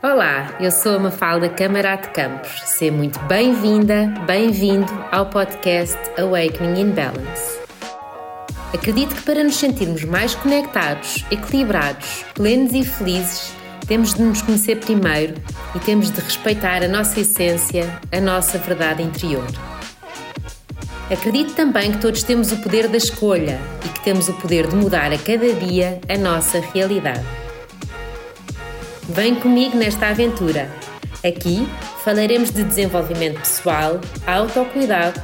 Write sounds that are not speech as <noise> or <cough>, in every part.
Olá, eu sou a Mafalda Camarate Campos. Seja muito bem-vinda, bem-vindo ao podcast Awakening in Balance. Acredito que para nos sentirmos mais conectados, equilibrados, plenos e felizes, temos de nos conhecer primeiro e temos de respeitar a nossa essência, a nossa verdade interior. Acredito também que todos temos o poder da escolha e que temos o poder de mudar a cada dia a nossa realidade. Vem comigo nesta aventura. Aqui falaremos de desenvolvimento pessoal, autocuidado,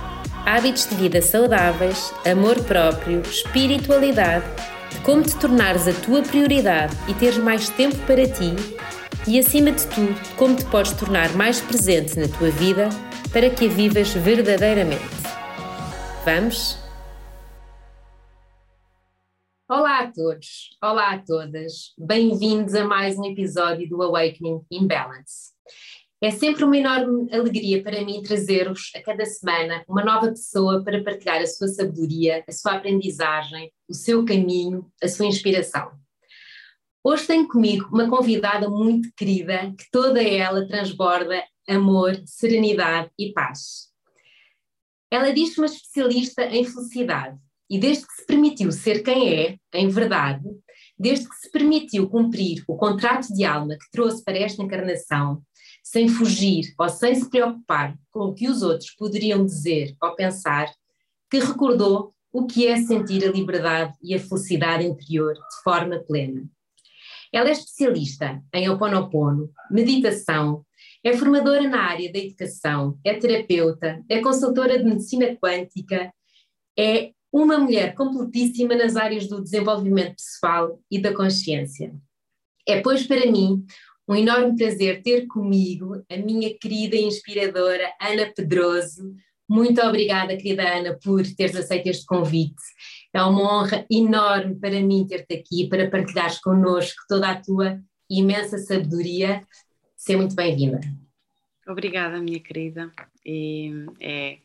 hábitos de vida saudáveis, amor próprio, espiritualidade, de como te tornares a tua prioridade e teres mais tempo para ti e, acima de tudo, como te podes tornar mais presente na tua vida para que a vivas verdadeiramente. Vamos? Olá a todos, olá a todas, bem-vindos a mais um episódio do Awakening in Balance. É sempre uma enorme alegria para mim trazer-vos a cada semana uma nova pessoa para partilhar a sua sabedoria, a sua aprendizagem, o seu caminho, a sua inspiração. Hoje tenho comigo uma convidada muito querida que toda ela transborda amor, serenidade e paz. Ela diz-se uma especialista em felicidade e desde que se permitiu ser quem é, em verdade, desde que se permitiu cumprir o contrato de alma que trouxe para esta encarnação, sem fugir ou sem se preocupar com o que os outros poderiam dizer ou pensar, que recordou o que é sentir a liberdade e a felicidade interior de forma plena. Ela é especialista em Oponopono, meditação, é formadora na área da educação, é terapeuta, é consultora de medicina quântica, é uma mulher completíssima nas áreas do desenvolvimento pessoal e da consciência. É, pois, para mim, um enorme prazer ter comigo a minha querida e inspiradora Ana Pedroso. Muito obrigada, querida Ana, por teres aceito este convite. É uma honra enorme para mim ter-te aqui, para partilhares connosco toda a tua imensa sabedoria. Seja muito bem-vinda. Obrigada, minha querida. E é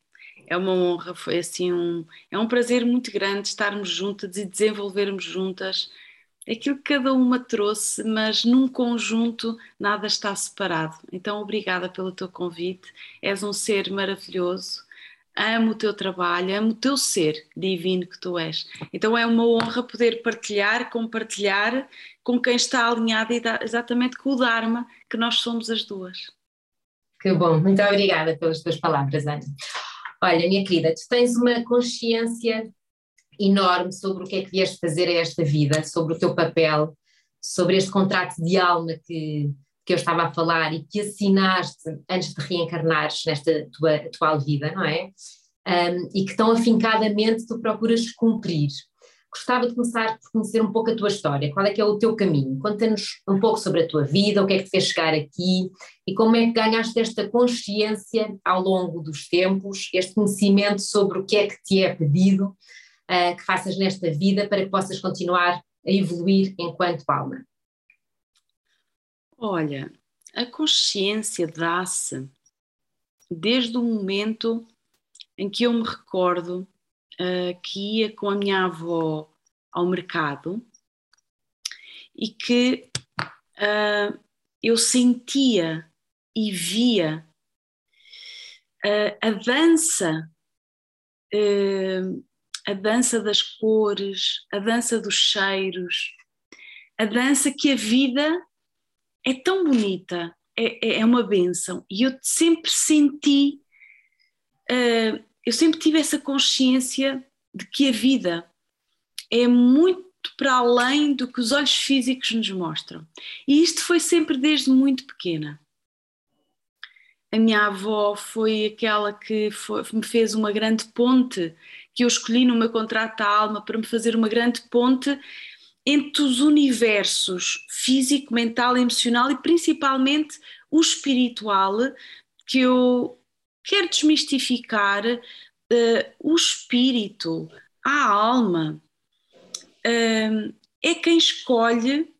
é uma honra, foi assim um, é um prazer muito grande estarmos juntas e desenvolvermos juntas aquilo que cada uma trouxe, mas num conjunto nada está separado. Então, obrigada pelo teu convite, és um ser maravilhoso, amo o teu trabalho, amo o teu ser divino que tu és. Então, é uma honra poder partilhar, compartilhar com quem está alinhado exatamente com o Dharma, que nós somos as duas. Que bom, muito obrigada pelas tuas palavras, Ana. Olha, minha querida, tu tens uma consciência enorme sobre o que é que vieste fazer a esta vida, sobre o teu papel, sobre este contrato de alma que, que eu estava a falar e que assinaste antes de reencarnares nesta tua atual vida, não é? Um, e que tão afincadamente tu procuras cumprir. Gostava de começar por conhecer um pouco a tua história, qual é que é o teu caminho? Conta-nos um pouco sobre a tua vida, o que é que te fez chegar aqui e como é que ganhaste esta consciência ao longo dos tempos, este conhecimento sobre o que é que te é pedido uh, que faças nesta vida para que possas continuar a evoluir enquanto alma. Olha, a consciência dá-se desde o momento em que eu me recordo uh, que ia com a minha avó ao mercado e que uh, eu sentia e via uh, a dança, a dança das cores, a dança dos cheiros, a dança que a vida é tão bonita, é, é, é uma benção. E eu sempre senti uh, eu sempre tive essa consciência de que a vida é muito para além do que os olhos físicos nos mostram. E isto foi sempre desde muito pequena. A minha avó foi aquela que foi, me fez uma grande ponte, que eu escolhi no meu contrato da alma para me fazer uma grande ponte entre os universos físico, mental, emocional e principalmente o espiritual, que eu quer desmistificar uh, o espírito, a alma, uh, é quem escolhe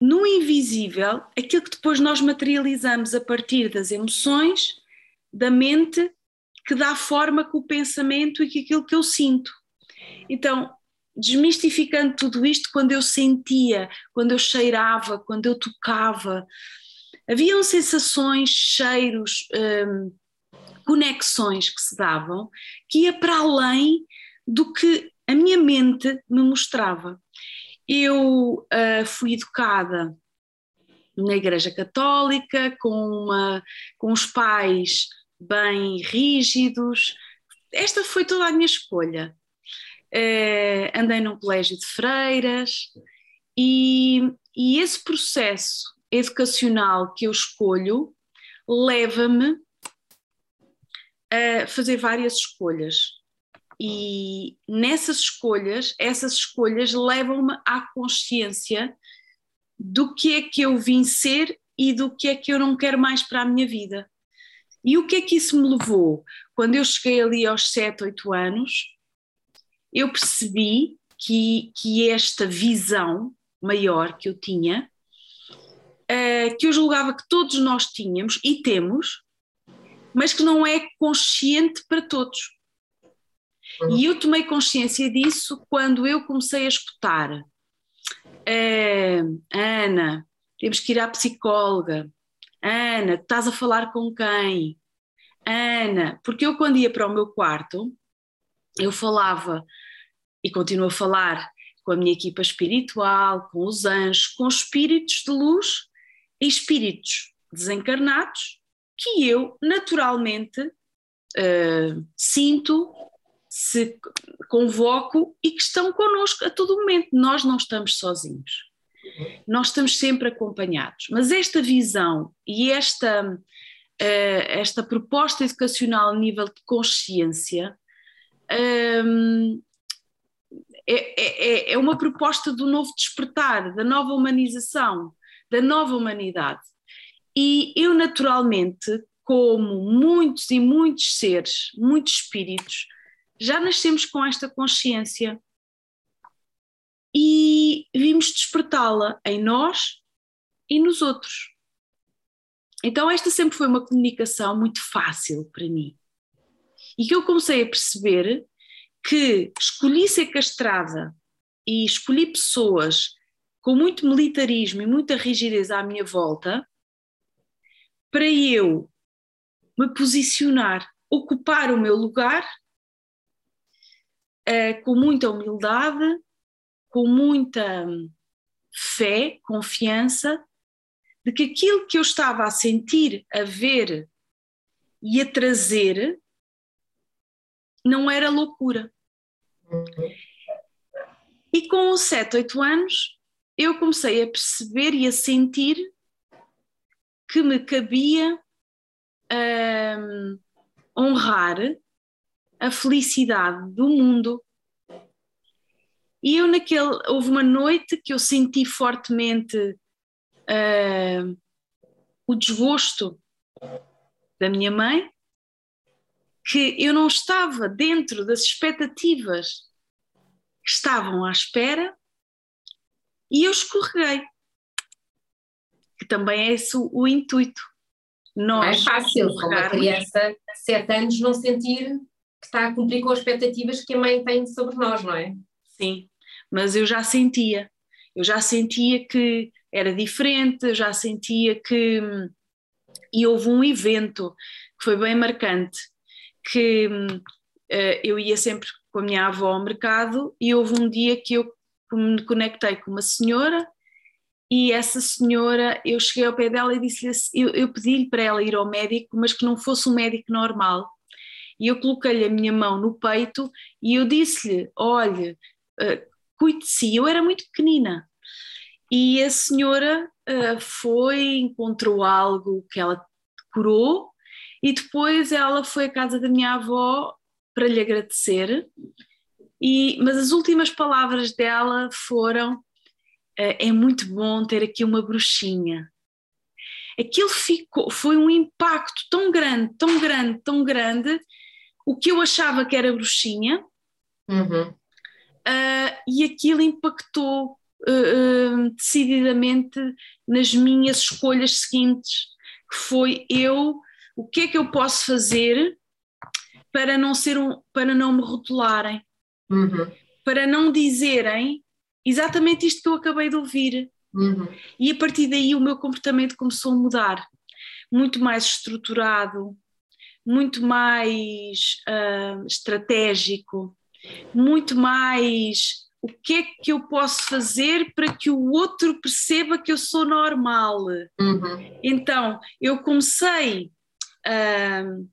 no invisível aquilo que depois nós materializamos a partir das emoções, da mente, que dá forma com o pensamento e com aquilo que eu sinto. Então, desmistificando tudo isto, quando eu sentia, quando eu cheirava, quando eu tocava, Haviam sensações, cheiros, hum, conexões que se davam que ia para além do que a minha mente me mostrava. Eu uh, fui educada na Igreja Católica, com, uma, com os pais bem rígidos. Esta foi toda a minha escolha. Uh, andei num colégio de freiras e, e esse processo educacional que eu escolho leva-me a fazer várias escolhas. E nessas escolhas, essas escolhas levam-me à consciência do que é que eu vim ser e do que é que eu não quero mais para a minha vida. E o que é que isso me levou? Quando eu cheguei ali aos 7, 8 anos, eu percebi que, que esta visão maior que eu tinha, uh, que eu julgava que todos nós tínhamos e temos, mas que não é consciente para todos. Uhum. E eu tomei consciência disso quando eu comecei a escutar. Uh, Ana, temos que ir à psicóloga. Ana, estás a falar com quem? Ana, porque eu quando ia para o meu quarto, eu falava e continuo a falar com a minha equipa espiritual, com os anjos, com espíritos de luz e espíritos desencarnados que eu naturalmente uh, sinto, se convoco e que estão connosco a todo momento. Nós não estamos sozinhos. Nós estamos sempre acompanhados. Mas esta visão e esta, uh, esta proposta educacional a nível de consciência um, é, é, é uma proposta do novo despertar, da nova humanização, da nova humanidade. E eu, naturalmente, como muitos e muitos seres, muitos espíritos, já nascemos com esta consciência e vimos despertá-la em nós e nos outros. Então, esta sempre foi uma comunicação muito fácil para mim. E que eu comecei a perceber que escolhi ser castrada e escolhi pessoas com muito militarismo e muita rigidez à minha volta para eu me posicionar, ocupar o meu lugar uh, com muita humildade, com muita fé, confiança, de que aquilo que eu estava a sentir, a ver e a trazer não era loucura. E com 7, 8 anos, eu comecei a perceber e a sentir que me cabia honrar a felicidade do mundo. E eu naquele, houve uma noite que eu senti fortemente o desgosto da minha mãe, que eu não estava dentro das expectativas que estavam à espera e eu escorreguei. Que também é esse o, intuito. Nós não é fácil, uma criança de 7 anos não sentir que está a cumprir com as expectativas que a mãe tem sobre nós, não é? Sim, mas eu já sentia, eu já sentia que era diferente, eu já sentia que. E houve um evento que foi bem marcante, que uh, eu ia sempre com a minha avó ao mercado e houve um dia que eu me conectei com uma senhora e essa senhora, eu cheguei ao pé dela e disse-lhe, eu, eu pedi-lhe para ela ir ao médico, mas que não fosse um médico normal. E eu coloquei-lhe a minha mão no peito e eu disse-lhe, olha, uh, cuide de si. Eu era muito pequenina. E a senhora uh, foi, encontrou algo que ela curou e depois ela foi à casa da minha avó para lhe agradecer. E, mas as últimas palavras dela foram: é muito bom ter aqui uma bruxinha. Aquilo ficou, foi um impacto tão grande, tão grande, tão grande, o que eu achava que era bruxinha, uhum. uh, e aquilo impactou uh, uh, decididamente nas minhas escolhas seguintes, que foi eu, o que é que eu posso fazer para não ser um, para não me rotularem, uhum. para não dizerem exatamente isto que eu acabei de ouvir. Uhum. E a partir daí o meu comportamento começou a mudar, muito mais estruturado, muito mais uh, estratégico, muito mais o que é que eu posso fazer para que o outro perceba que eu sou normal. Uhum. Então, eu comecei. Uh,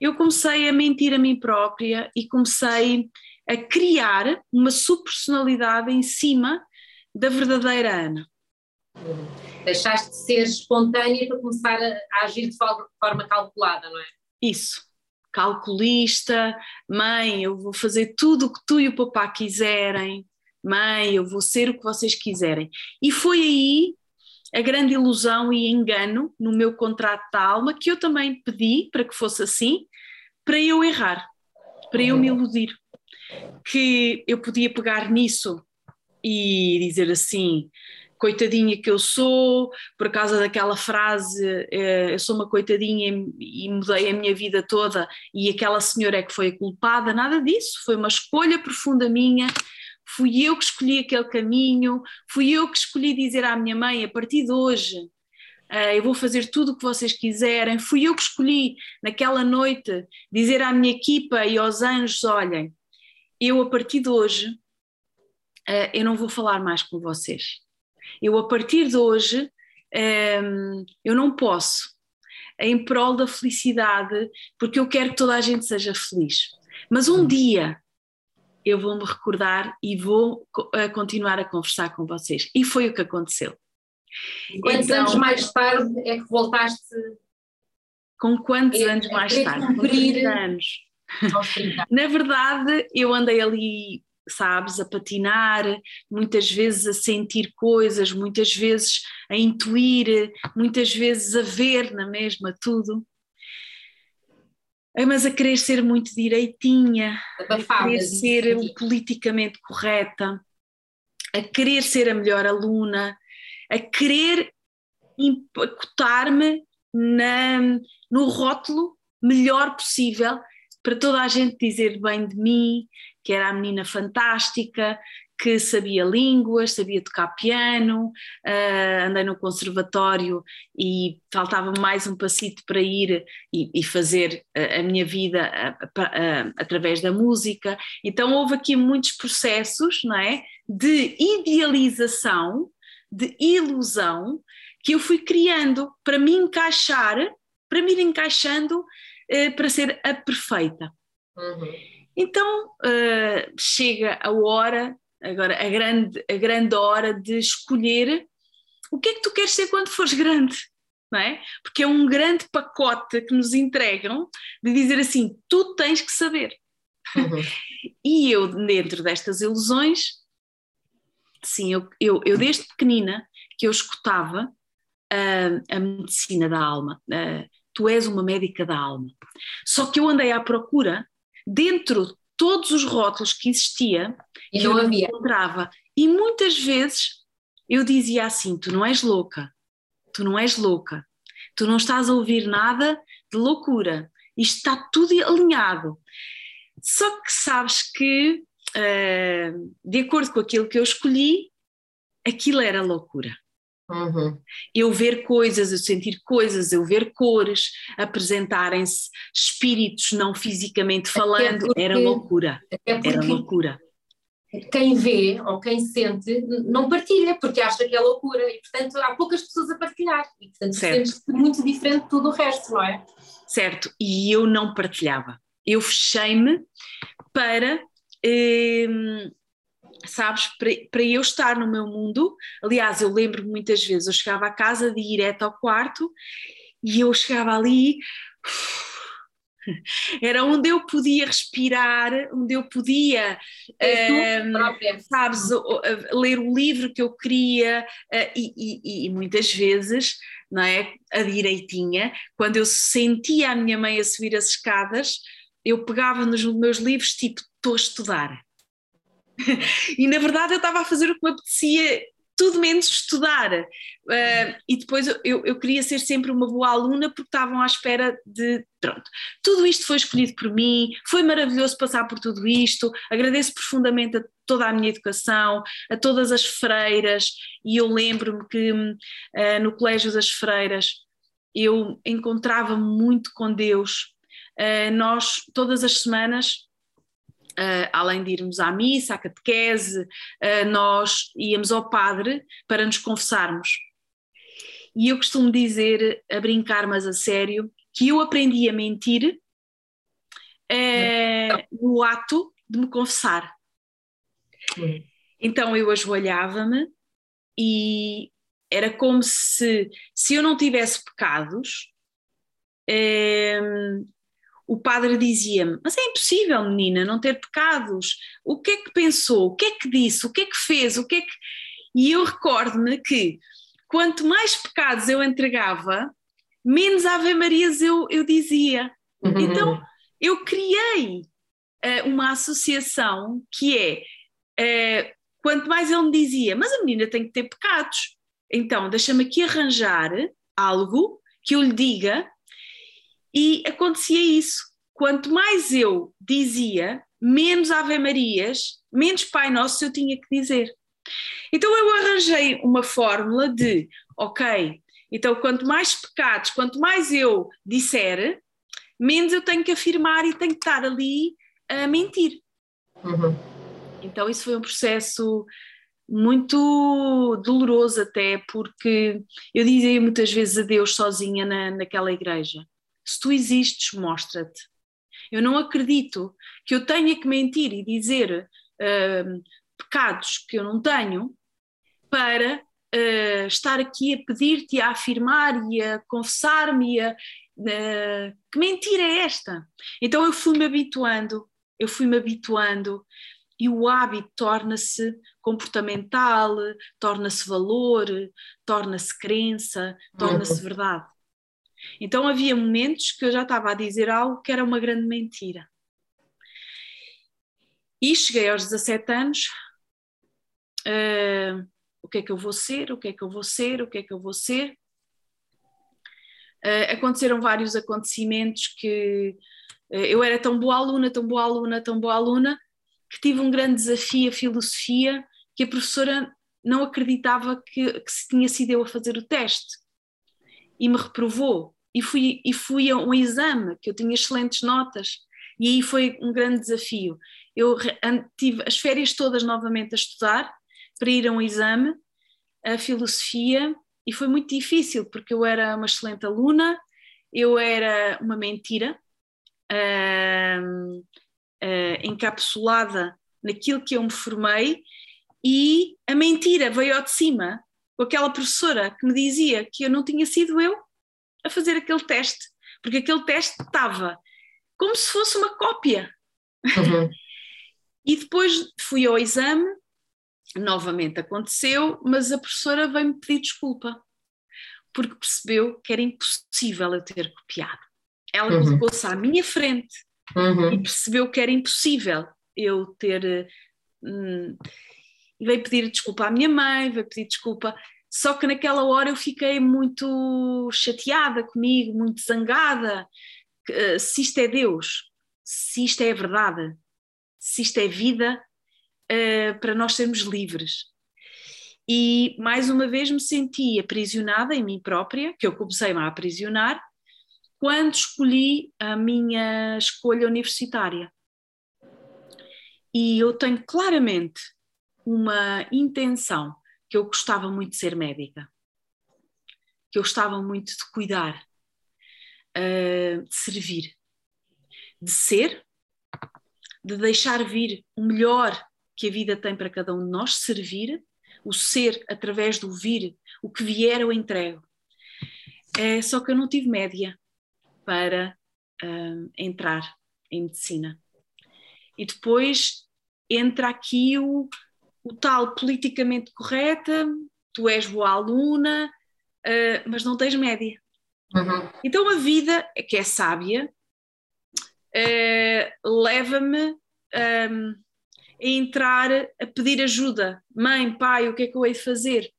eu comecei a mentir a mim própria e comecei a criar uma subpersonalidade em cima da verdadeira Ana. Uhum. Deixaste de ser espontânea para começar a, a agir de forma calculada, não é? Isso. Calculista, mãe, eu vou fazer tudo o que tu e o papá quiserem, mãe, eu vou ser o que vocês quiserem. E foi aí a grande ilusão e engano no meu contrato de alma que eu também pedi para que fosse assim, para eu errar, para eu me iludir. Que eu podia pegar nisso e dizer assim: coitadinha que eu sou, por causa daquela frase, eh, eu sou uma coitadinha e mudei a minha vida toda e aquela senhora é que foi a culpada, nada disso, foi uma escolha profunda minha, fui eu que escolhi aquele caminho, fui eu que escolhi dizer à minha mãe, a partir de hoje, eh, eu vou fazer tudo o que vocês quiserem, fui eu que escolhi naquela noite dizer à minha equipa e aos anjos, olhem, eu a partir de hoje, eh, eu não vou falar mais com vocês eu, a partir de hoje, um, eu não posso, em prol da felicidade, porque eu quero que toda a gente seja feliz. Mas um dia eu vou me recordar e vou uh, continuar a conversar com vocês. E foi o que aconteceu. Quantos então, anos mais tarde é que voltaste? Com quantos é, anos mais tarde? Com 30 anos. Na verdade, eu andei ali sabes, a patinar, muitas vezes a sentir coisas, muitas vezes a intuir, muitas vezes a ver na mesma tudo. Mas a querer ser muito direitinha, a querer ser politicamente correta, a querer ser a melhor aluna, a querer empacotar-me no rótulo melhor possível para toda a gente dizer bem de mim, que era a menina fantástica, que sabia línguas, sabia tocar piano, uh, andei no conservatório e faltava mais um passito para ir e, e fazer a, a, minha vida a, a, através da música. Então houve aqui muitos processos, não é, de idealização, de ilusão que eu fui criando para me encaixar, para me ir encaixando para ser a perfeita. Uhum. Então uh, chega a hora, agora a grande, a grande hora de escolher o que é que tu queres ser quando fores grande, não é? Porque é um grande pacote que nos entregam de dizer assim: tu tens que saber. Uhum. <laughs> e eu, dentro destas ilusões, sim, eu, eu, eu desde pequenina que eu escutava uh, a medicina da alma. Uh, tu és uma médica da alma. Só que eu andei à procura dentro de todos os rótulos que existia, e que não eu havia. encontrava. E muitas vezes eu dizia assim: tu não és louca, tu não és louca, tu não estás a ouvir nada de loucura, isto está tudo alinhado. Só que sabes que, uh, de acordo com aquilo que eu escolhi, aquilo era loucura. Uhum. Eu ver coisas, eu sentir coisas, eu ver cores, apresentarem-se espíritos não fisicamente falando, porque, era loucura. Era loucura. Quem vê ou quem sente não partilha, porque acha que é loucura, e portanto há poucas pessoas a partilhar, e portanto sentes-te muito diferente de tudo o resto, não é? Certo, e eu não partilhava. Eu fechei-me para. Hum, sabes, para, para eu estar no meu mundo. Aliás, eu lembro muitas vezes, eu chegava à casa de ir direto ao quarto e eu chegava ali. <laughs> Era onde eu podia respirar, onde eu podia, uh, sabes, ler o livro que eu queria, uh, e, e, e, muitas vezes, não é? A direitinha, quando eu sentia a minha mãe a subir as escadas, eu pegava nos meus livros, tipo, estou a estudar <laughs> e na verdade eu estava a fazer o que me apetecia tudo menos estudar. Uh, e depois eu, eu queria ser sempre uma boa aluna porque estavam à espera de. Pronto. Tudo isto foi escolhido por mim, foi maravilhoso passar por tudo isto. Agradeço profundamente a toda a minha educação, a todas as freiras, e eu lembro-me que uh, no Colégio das Freiras eu encontrava muito com Deus. Uh, nós, todas as semanas, Uh, além de irmos à missa, à catequese, uh, nós íamos ao padre para nos confessarmos. E eu costumo dizer, a brincar, mas a sério, que eu aprendi a mentir uh, no ato de me confessar. Então eu ajoelhava-me e era como se, se eu não tivesse pecados, o padre dizia-me: Mas é impossível, menina, não ter pecados. O que é que pensou? O que é que disse? O que é que fez? O que é que. E eu recordo-me que quanto mais pecados eu entregava, menos Ave Marias eu, eu dizia. Uhum. Então eu criei uh, uma associação que é. Uh, quanto mais ele me dizia, mas a menina tem que ter pecados. Então, deixa-me aqui arranjar algo que eu lhe diga e acontecia isso. Quanto mais eu dizia, menos Ave Marias, menos Pai Nosso eu tinha que dizer. Então eu arranjei uma fórmula de, ok, então quanto mais pecados, quanto mais eu disser, menos eu tenho que afirmar e tenho que estar ali a mentir. Uhum. Então isso foi um processo muito doloroso até, porque eu dizia muitas vezes a Deus sozinha na, naquela igreja. Se tu existes, mostra-te. Eu não acredito que eu tenha que mentir e dizer uh, pecados que eu não tenho para uh, estar aqui a pedir-te, a afirmar e a confessar-me. Uh, que mentira é esta? Então eu fui-me habituando, eu fui-me habituando e o hábito torna-se comportamental, torna-se valor, torna-se crença, torna-se uhum. verdade. Então havia momentos que eu já estava a dizer algo que era uma grande mentira. E cheguei aos 17 anos. Uh, o que é que eu vou ser? O que é que eu vou ser? O que é que eu vou ser? Uh, aconteceram vários acontecimentos que uh, eu era tão boa aluna, tão boa aluna, tão boa aluna, que tive um grande desafio a filosofia que a professora não acreditava que, que se tinha sido eu a fazer o teste e me reprovou. E fui, e fui a um exame, que eu tinha excelentes notas, e aí foi um grande desafio. Eu tive as férias todas novamente a estudar para ir a um exame, a filosofia, e foi muito difícil, porque eu era uma excelente aluna, eu era uma mentira, uh, uh, encapsulada naquilo que eu me formei, e a mentira veio ao de cima com aquela professora que me dizia que eu não tinha sido eu a fazer aquele teste, porque aquele teste estava como se fosse uma cópia. Uhum. <laughs> e depois fui ao exame, novamente aconteceu, mas a professora veio-me pedir desculpa, porque percebeu que era impossível eu ter copiado. Ela uhum. colocou-se à minha frente uhum. e percebeu que era impossível eu ter. Hum, veio pedir desculpa à minha mãe, veio pedir desculpa. Só que naquela hora eu fiquei muito chateada comigo, muito zangada. Eh, se isto é Deus, se isto é verdade, se isto é vida, uh, para nós sermos livres. E mais uma vez me senti aprisionada em mim própria, que eu comecei-me a aprisionar, quando escolhi a minha escolha universitária. E eu tenho claramente uma intenção que eu gostava muito de ser médica, que eu gostava muito de cuidar, uh, de servir, de ser, de deixar vir o melhor que a vida tem para cada um de nós, servir, o ser através do vir, o que vier eu entrego. É, só que eu não tive média para uh, entrar em medicina. E depois entra aqui o, o tal politicamente correta, tu és boa aluna, uh, mas não tens média. Uhum. Então a vida, que é sábia, uh, leva-me. Um, a entrar a pedir ajuda. Mãe, pai, o que é que eu hei de fazer?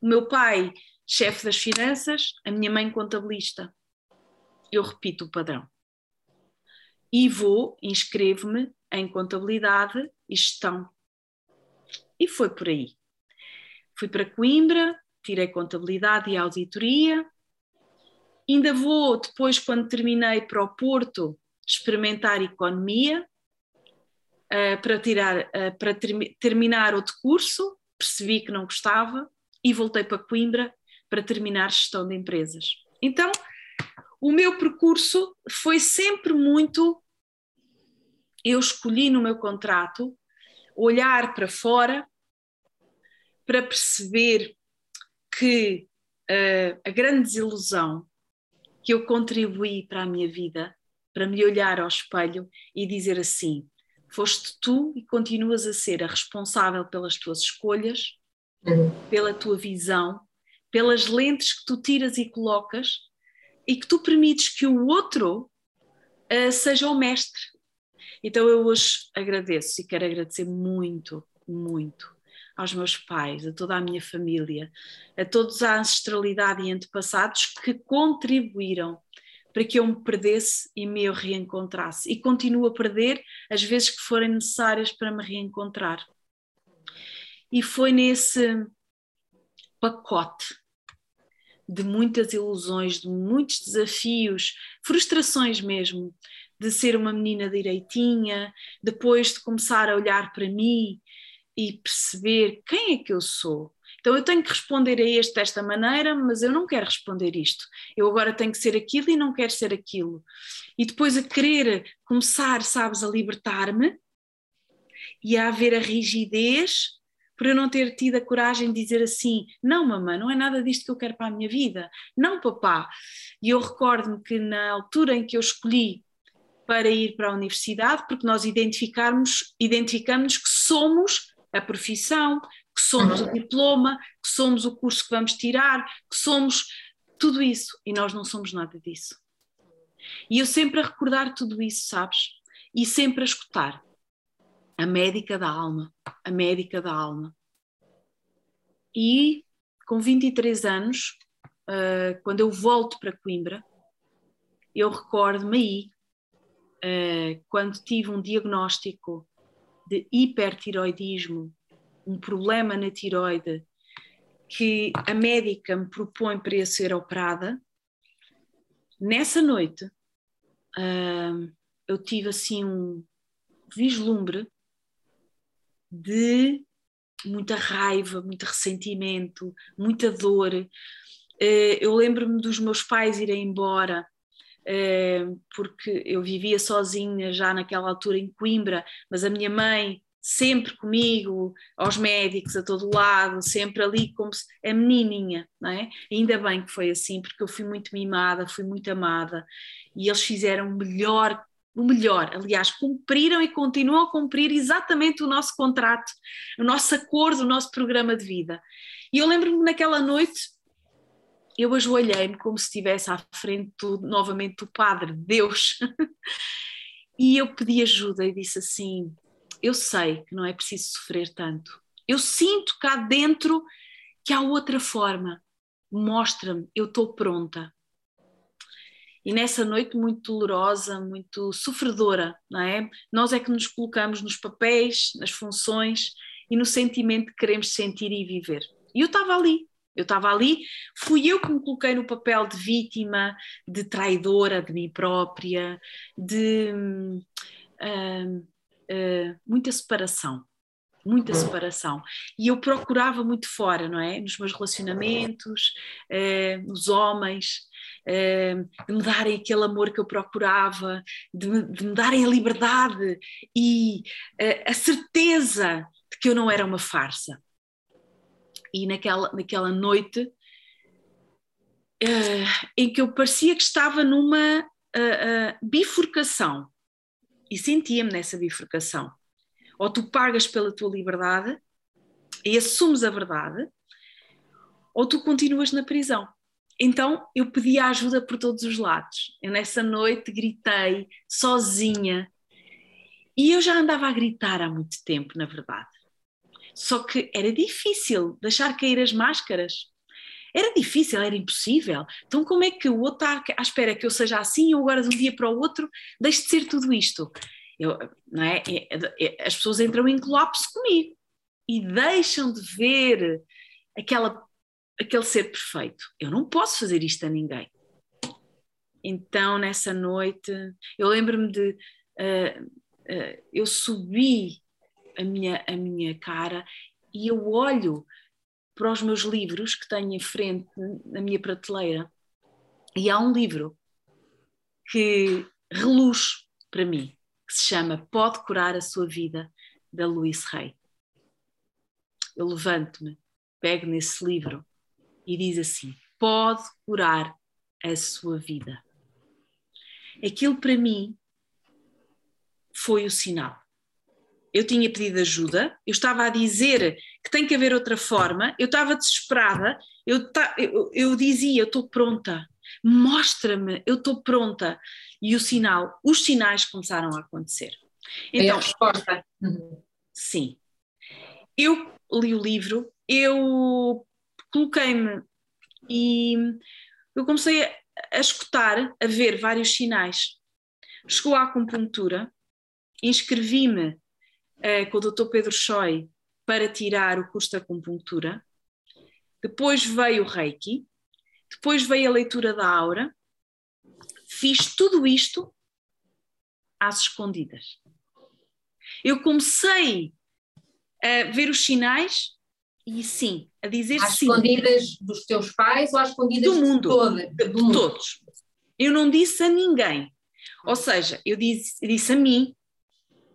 O meu pai, chefe das finanças, a minha mãe, contabilista. Eu repito o padrão. E vou, inscrevo-me em contabilidade e gestão. E foi por aí. Fui para Coimbra, tirei contabilidade e auditoria. Ainda vou, depois, quando terminei, para o Porto, experimentar economia, uh, para, tirar, uh, para ter, terminar outro curso, percebi que não gostava e voltei para Coimbra para terminar gestão de empresas. Então, o meu percurso foi sempre muito. Eu escolhi no meu contrato olhar para fora para perceber que uh, a grande desilusão que eu contribuí para a minha vida, para me olhar ao espelho e dizer assim: foste tu e continuas a ser a responsável pelas tuas escolhas, uhum. pela tua visão, pelas lentes que tu tiras e colocas e que tu permites que o outro uh, seja o mestre. Então eu hoje agradeço e quero agradecer muito, muito aos meus pais, a toda a minha família, a todos a ancestralidade e antepassados que contribuíram para que eu me perdesse e me eu reencontrasse. E continuo a perder as vezes que forem necessárias para me reencontrar. E foi nesse pacote de muitas ilusões, de muitos desafios, frustrações mesmo, de ser uma menina direitinha, depois de começar a olhar para mim e perceber quem é que eu sou, então eu tenho que responder a este desta maneira, mas eu não quero responder isto. Eu agora tenho que ser aquilo e não quero ser aquilo. E depois a querer começar, sabes, a libertar-me e a haver a rigidez por eu não ter tido a coragem de dizer assim: não, mamãe, não é nada disto que eu quero para a minha vida. Não, papá. E eu recordo-me que na altura em que eu escolhi para ir para a universidade, porque nós identificamos que somos a profissão, que somos o diploma, que somos o curso que vamos tirar, que somos tudo isso. E nós não somos nada disso. E eu sempre a recordar tudo isso, sabes? E sempre a escutar. A médica da alma, a médica da alma. E com 23 anos, uh, quando eu volto para Coimbra, eu recordo-me aí, uh, quando tive um diagnóstico de hipertiroidismo um problema na tiroide que a médica me propõe para eu ser operada, nessa noite uh, eu tive assim um vislumbre de muita raiva, muito ressentimento, muita dor. Uh, eu lembro-me dos meus pais irem embora. Uh, porque eu vivia sozinha já naquela altura em Coimbra, mas a minha mãe sempre comigo, aos médicos, a todo lado, sempre ali como se, a menininha, não é? ainda bem que foi assim, porque eu fui muito mimada, fui muito amada, e eles fizeram o melhor, o melhor, aliás, cumpriram e continuam a cumprir exatamente o nosso contrato, o nosso acordo, o nosso programa de vida. E eu lembro-me naquela noite, eu ajoelhei-me como se estivesse à frente do, novamente do Padre, Deus, <laughs> e eu pedi ajuda e disse assim, eu sei que não é preciso sofrer tanto. Eu sinto cá dentro que há outra forma. Mostra-me, eu estou pronta. E nessa noite muito dolorosa, muito sofredora, não é? Nós é que nos colocamos nos papéis, nas funções e no sentimento que queremos sentir e viver. E eu estava ali, eu estava ali, fui eu que me coloquei no papel de vítima, de traidora de mim própria, de. Hum, uh, muita separação, muita uhum. separação. E eu procurava muito fora, não é? Nos meus relacionamentos, uh, nos homens, uh, de me darem aquele amor que eu procurava, de me, de me darem a liberdade e uh, a certeza de que eu não era uma farsa. E naquela, naquela noite em que eu parecia que estava numa bifurcação e sentia-me nessa bifurcação. Ou tu pagas pela tua liberdade e assumes a verdade, ou tu continuas na prisão. Então eu pedi ajuda por todos os lados. Eu nessa noite gritei sozinha E eu já andava a gritar há muito tempo, na verdade. Só que era difícil deixar cair as máscaras. Era difícil, era impossível. Então, como é que o outro está à espera que eu seja assim e agora de um dia para o outro deixe de ser tudo isto? Eu, não é as pessoas entram em colapso comigo e deixam de ver aquela, aquele ser perfeito. Eu não posso fazer isto a ninguém. Então, nessa noite, eu lembro-me de. Uh, uh, eu subi a minha, a minha cara e eu olho para os meus livros que tenho em frente na minha prateleira e há um livro que reluz para mim, que se chama Pode Curar a Sua Vida, da Louise Hay. Eu levanto-me, pego nesse livro e diz assim: Pode curar a sua vida. Aquilo para mim foi o sinal eu tinha pedido ajuda, eu estava a dizer que tem que haver outra forma, eu estava desesperada, eu, eu, eu dizia, eu estou pronta, mostra-me, eu estou pronta. E o sinal, os sinais começaram a acontecer. Então, é a resposta. Uhum. Sim. Eu li o livro, eu coloquei-me e eu comecei a, a escutar, a ver vários sinais. Chegou à acupuntura, inscrevi-me uh, com o Dr. Pedro Choi para tirar o curso de acupuntura. Depois veio o Reiki, depois veio a leitura da aura. Fiz tudo isto às escondidas. Eu comecei a ver os sinais e sim, a dizer às sim. Às escondidas dos teus pais ou às escondidas do mundo, de, toda, de mundo. todos. Eu não disse a ninguém. Ou seja, eu disse, disse a mim,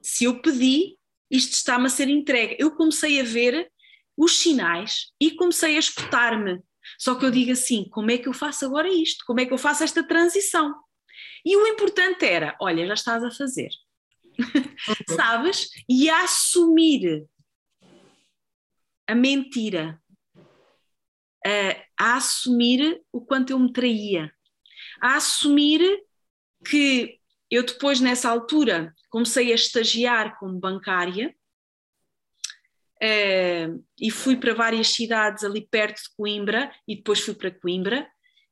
se eu pedi, isto está-me a ser entregue. Eu comecei a ver os sinais e comecei a escutar-me. Só que eu digo assim: como é que eu faço agora isto? Como é que eu faço esta transição? E o importante era: olha, já estás a fazer. <laughs> Uhum. Sabes? E a assumir a mentira, a, a assumir o quanto eu me traía, a assumir que eu depois, nessa altura, comecei a estagiar como bancária uh, e fui para várias cidades ali perto de Coimbra e depois fui para Coimbra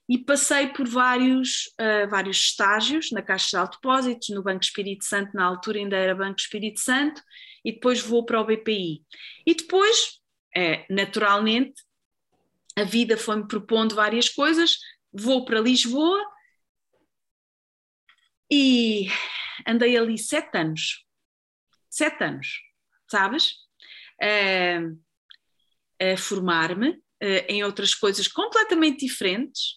e passei por vários, uh, vários estágios na Caixa de Depósitos, no Banco Espírito Santo, na altura ainda era Banco Espírito Santo, e depois vou para o BPI. E depois, uh, naturalmente, a vida foi-me propondo várias coisas, vou para Lisboa e andei ali sete anos. Sete anos, sabes? Uh, a formar-me uh, em outras coisas completamente diferentes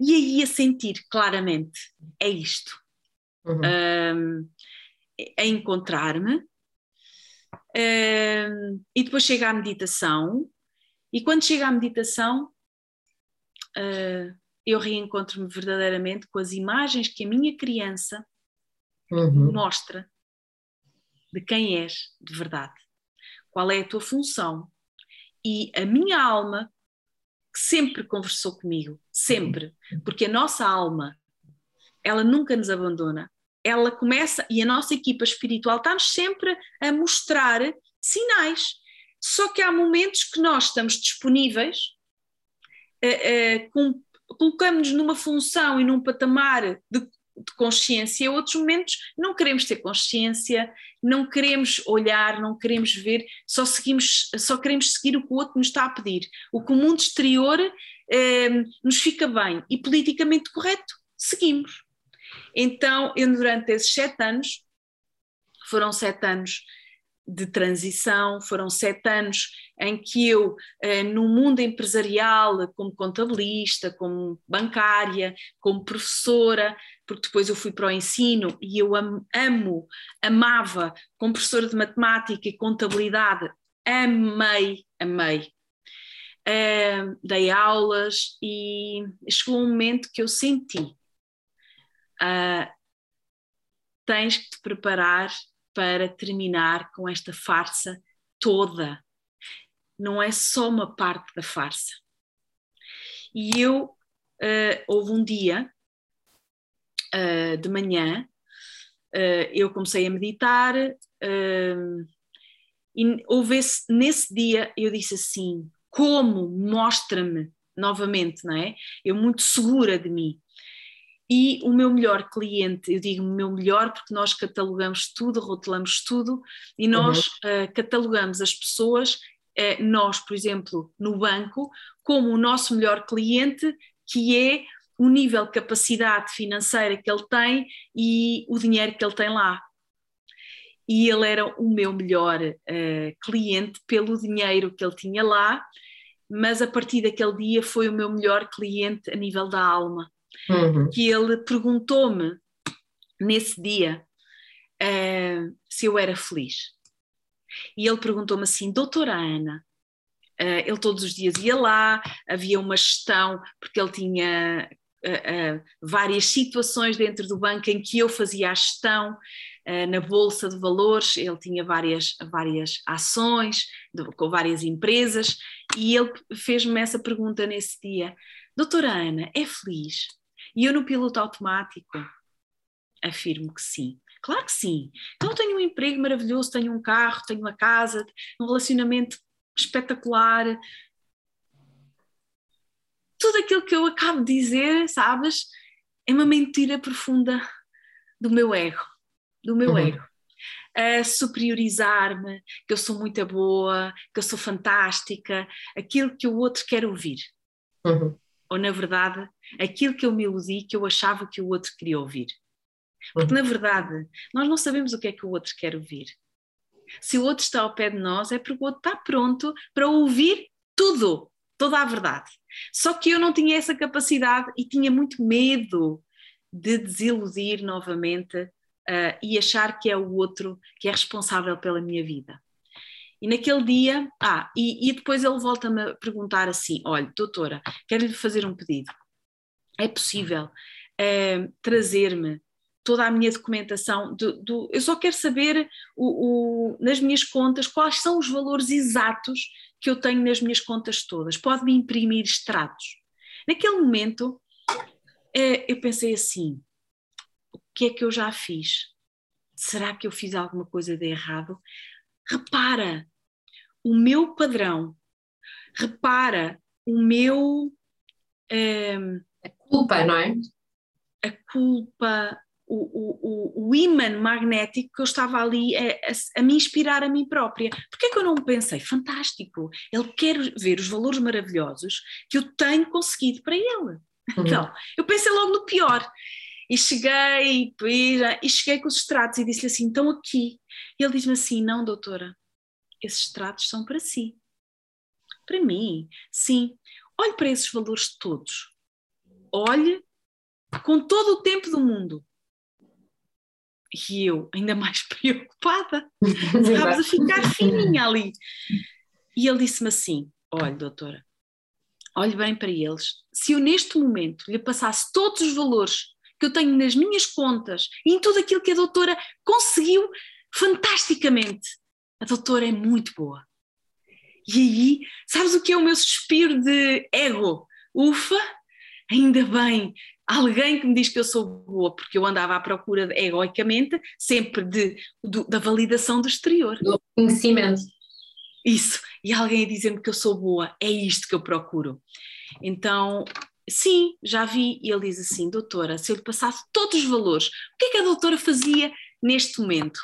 e aí a sentir claramente: é isto. Uhum. Uh, a encontrar-me. e depois chega a meditação, e quando chega a meditação, eu reencontro-me verdadeiramente com as imagens que a minha criança uhum. mostra de quem és de verdade, qual é a tua função. E a minha alma, que sempre conversou comigo, sempre, porque a nossa alma, ela nunca nos abandona. Ela começa, e a nossa equipa espiritual está-nos sempre a mostrar sinais. Só que há momentos que nós estamos disponíveis, uh, uh, colocamos-nos numa função e num patamar de de consciência, outros momentos não queremos ter consciência, não queremos olhar, não queremos ver, só seguimos, só queremos seguir o que o outro nos está a pedir. O que o mundo exterior eh, nos fica bem e politicamente correto, seguimos. Então, eu durante esses sete anos, foram sete anos de transição, foram sete anos em que eu, eh, no mundo empresarial, como contabilista, como bancária, como professora, porque depois eu fui para o ensino e eu amo, amava, como professora de matemática e contabilidade, amei, amei. Dei aulas e chegou um momento que eu senti. Uh, tens que te preparar para terminar com esta farsa toda. Não é só uma parte da farsa. E eu, uh, houve um dia uh, de manhã uh, eu comecei a meditar e houve esse, nesse dia eu disse assim, como mostra-me novamente, não é? Eu muito segura de mim. E o meu melhor cliente, eu digo meu melhor porque nós catalogamos tudo, rotulamos tudo e nós uhum. uh, catalogamos as pessoas, uh, nós, por exemplo, no banco, como o nosso melhor cliente, que é o nível de capacidade financeira que ele tem e o dinheiro que ele tem lá. E ele era o meu melhor uh, cliente pelo dinheiro que ele tinha lá, mas a partir daquele dia foi o meu melhor cliente a nível da alma. Uhum. Que ele perguntou-me nesse dia uh, se eu era feliz. E ele perguntou-me assim, doutora Ana, Uh, ele todos os dias ia lá, havia uma gestão, porque ele tinha uh, várias situações dentro do banco em que eu fazia a gestão, na Bolsa de Valores, ele tinha várias, várias ações de, com várias empresas e ele fez-me essa pergunta nesse dia: Doutora Ana, é feliz? E eu no piloto automático afirmo que sim. Claro que sim. Então tenho um emprego maravilhoso, tenho um carro, tenho uma casa, um relacionamento espetacular, tudo aquilo que eu acabo de dizer, sabes, é uma mentira profunda do meu ego, do meu uhum. ego. A superiorizar-me, que eu sou muito boa, que eu sou fantástica, aquilo que o outro quer ouvir. Uhum. Ou, na verdade, aquilo que eu me iludi, que eu achava que o outro queria ouvir. Porque, uhum. na verdade, nós não sabemos o que é que o outro quer ouvir. Se o outro está ao pé de nós, é porque o outro está pronto para ouvir tudo, toda a verdade. Só que eu não tinha essa capacidade e tinha muito medo de desiludir novamente uh, e achar que é o outro que é responsável pela minha vida. E naquele dia, ah, e, e depois ele volta-me a perguntar assim: olha, doutora, quero-lhe fazer um pedido. É possível uh, trazer-me toda a minha documentação? Do, do, eu só quero saber o, o, nas minhas contas quais são os valores exatos que eu tenho nas minhas contas todas. Pode-me imprimir extratos. Naquele momento, é, eu pensei assim: o que é que eu já fiz? Será que eu fiz alguma coisa de errado? Repara, o meu padrão, repara o meu. É, a culpa, não é? A culpa, o, o, o imã magnético que eu estava ali a, a, a, me inspirar a mim própria. Porquê é que eu não pensei, fantástico, ele quer ver os valores maravilhosos que eu tenho conseguido para ele. Uhum. Então, eu pensei logo no pior. E cheguei, e cheguei com os extratos e disse-lhe assim, então aqui. E ele diz-me assim, não doutora, esses extratos são para si. Para mim, sim. Olhe para esses valores todos. Olhe com todo o tempo do mundo e eu, ainda mais <laughs> preocupada, estávamos a ficar fininha ali. E ele disse-me assim: Olha, doutora, olhe bem para eles. Se eu neste momento lhe passasse todos os valores que eu tenho nas minhas contas e em tudo aquilo que a doutora conseguiu fantasticamente, a doutora é muito boa. E aí, sabes o que é o meu suspiro de ego? Ufa, ainda bem, alguém que me diz que eu sou boa, porque eu andava à procura egoicamente sempre de, do, da validação do exterior. Do conhecimento. Isso, e alguém a dizer-me que eu sou boa, é isto que eu procuro. Então, sim, já vi, e ele diz assim: Doutora, se eu lhe passasse todos os valores, o que é que a doutora fazia neste momento?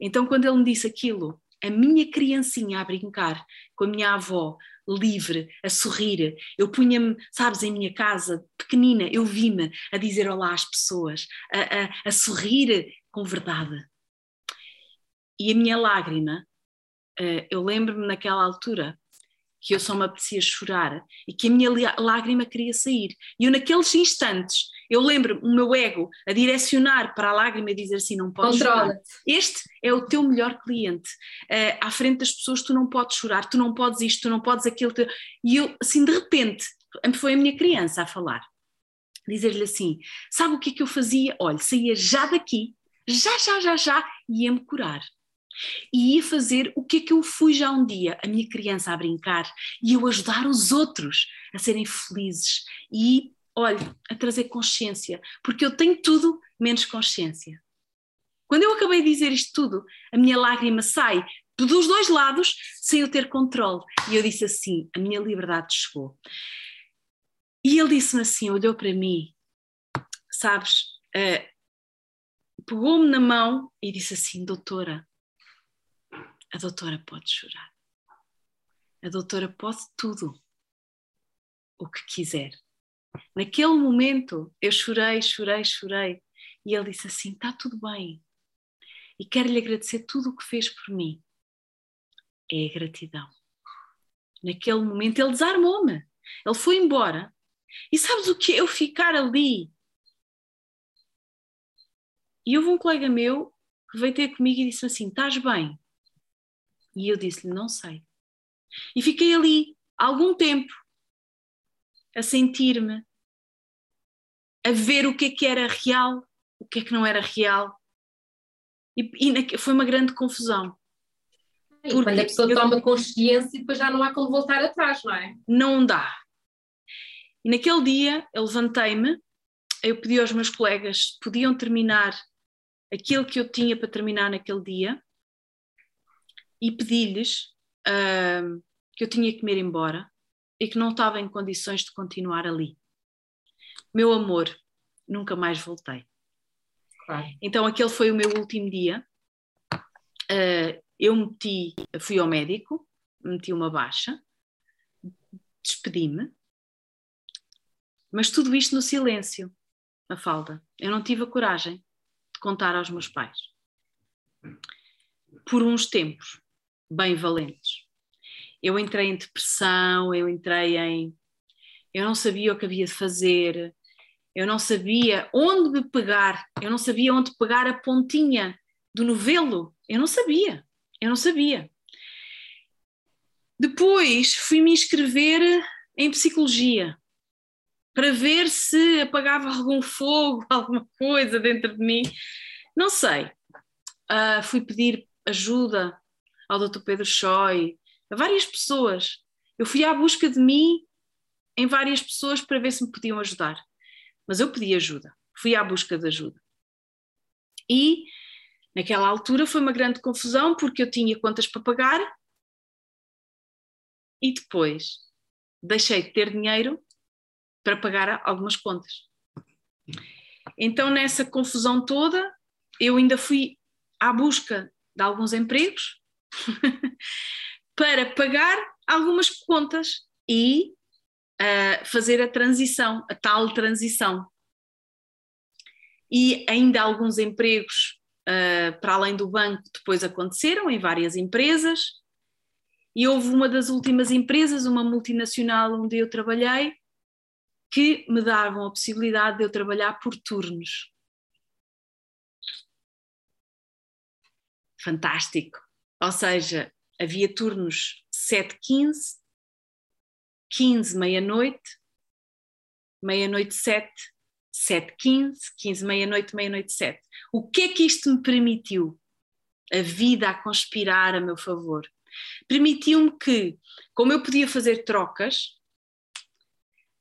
Então, quando ele me disse aquilo, a minha criancinha a brincar com a minha avó, livre, a sorrir. Eu punha-me, sabes, em minha casa, pequenina, eu vi-me a dizer olá às pessoas, a, a, a sorrir com verdade. E a minha lágrima, eh, eu lembro-me naquela altura que eu só me apetecia chorar e que a minha lágrima queria sair. E eu, naqueles instantes, eu lembro o meu ego a direcionar para a lágrima e dizer assim: não podes Controla. chorar. Este é o teu melhor cliente. Uh, à frente das pessoas, tu não podes chorar, tu não podes isto, tu não podes aquilo. Tu... E eu, assim, de repente, foi a minha criança a falar. Dizer-lhe assim: sabe o que é que eu fazia? Olha, saía já daqui, já, já, já, já, e ia-me curar. E ia fazer o que é que eu fui já um dia, a minha criança a brincar e eu ajudar os outros a serem felizes e olha, a trazer consciência, porque eu tenho tudo menos consciência. Quando eu acabei de dizer isto tudo, a minha lágrima sai dos dois lados sem eu ter controle. E eu disse assim: a minha liberdade chegou. E ele disse-me assim: olhou para mim, sabes, uh, pegou-me na mão e disse assim: doutora, a doutora pode chorar. A doutora pode tudo o que quiser. Naquele momento eu chorei, chorei, chorei. E ele disse assim: está tudo bem. E quero lhe agradecer tudo o que fez por mim é a gratidão. Naquele momento ele desarmou-me, ele foi embora. E sabes o que? Eu ficar ali. E houve um colega meu que veio ter comigo e disse assim: Estás bem? E eu disse-lhe: Não sei. E fiquei ali algum tempo a sentir-me, a ver o que é que era real, o que é que não era real. E, e foi uma grande confusão. Porque quando a pessoa eu... toma consciência, depois já não há como voltar atrás, não é? Não dá. E naquele dia eu levantei-me, eu pedi aos meus colegas se podiam terminar aquilo que eu tinha para terminar naquele dia e pedi-lhes uh, que eu tinha que me ir embora e que não estava em condições de continuar ali. Meu amor, nunca mais voltei. Claro. Então aquele foi o meu último dia. Uh, eu meti, fui ao médico, meti uma baixa, despedi-me, mas tudo isto no silêncio, a falda. Eu não tive a coragem de contar aos meus pais. Por uns tempos bem valentes. Eu entrei em depressão, eu entrei em. Eu não sabia o que havia de fazer, eu não sabia onde me pegar, eu não sabia onde pegar a pontinha do novelo, eu não sabia. Eu não sabia. Depois fui me inscrever em psicologia para ver se apagava algum fogo, <laughs> alguma coisa dentro de mim. Não sei. Uh, fui pedir ajuda ao Dr. Pedro Choi, a várias pessoas. Eu fui à busca de mim em várias pessoas para ver se me podiam ajudar. Mas eu pedi ajuda, fui à busca de ajuda. E Naquela altura foi uma grande confusão porque eu tinha contas para pagar e depois deixei de ter dinheiro para pagar algumas contas. Então, nessa confusão toda, eu ainda fui à busca de alguns empregos <laughs> para pagar algumas contas e uh, fazer a transição, a tal transição. E ainda alguns empregos uh, para além do banco, depois aconteceram em várias empresas. E houve uma das últimas empresas, uma multinacional onde eu trabalhei, que me davam a possibilidade de eu trabalhar por turnos. Fantástico. Ou seja, havia turnos 7, 15, 15, meia-noite, meia-noite, 7, 7, 15, 15, meia-noite, meia-noite, 7. O que é que isto me permitiu? A vida a conspirar a meu favor. Permitiu-me que, como eu podia fazer trocas,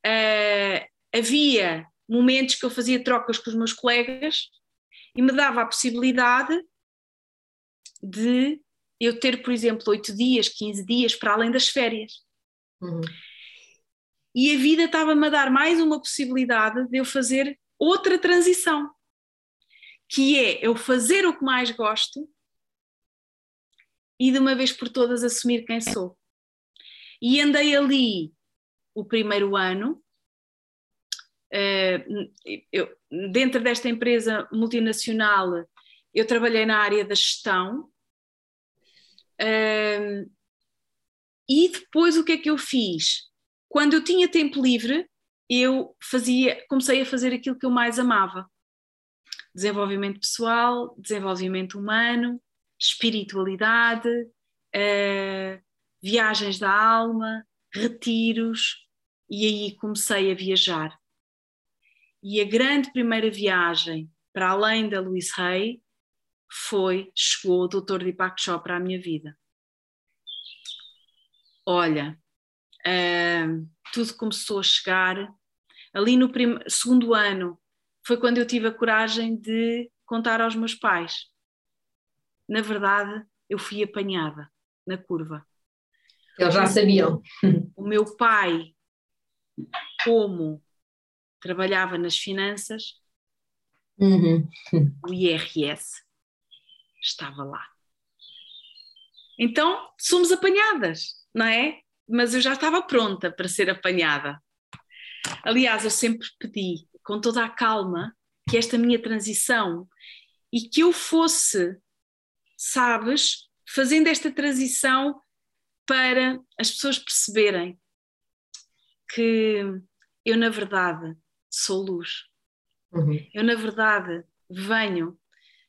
uh, havia momentos que eu fazia trocas com os meus colegas e me dava a possibilidade de eu ter, por exemplo, 8 dias, 15 dias para além das férias. Uhum. E a vida estava-me a dar mais uma possibilidade de eu fazer outra transição, que é eu fazer o que mais gosto e de uma vez por todas assumir quem sou. E andei ali o primeiro ano, uh, eu, dentro desta empresa multinacional, eu trabalhei na área da gestão. Uh, e depois o que é que eu fiz? Quando eu tinha tempo livre, eu fazia, comecei a fazer aquilo que eu mais amava: desenvolvimento pessoal, desenvolvimento humano, espiritualidade, uh, viagens da alma, retiros, e aí comecei a viajar. E a grande primeira viagem, para além da Louise Hay, foi, chegou o Dr. Deepak Chopra à minha vida. Olha, uh, tudo começou a chegar. Ali no segundo ano foi quando eu tive a coragem de contar aos meus pais. na verdade, eu fui apanhada na curva. Eles já sabiam. O meu pai, como trabalhava nas finanças, Uhum. o IRS estava lá. Então, somos apanhadas, não é? Mas eu já estava pronta para ser apanhada. Aliás, eu sempre pedi, com toda a calma, que esta minha transição e que eu fosse, sabes, fazendo esta transição para as pessoas perceberem que eu, na verdade, sou luz. Uhum. Eu, na verdade, venho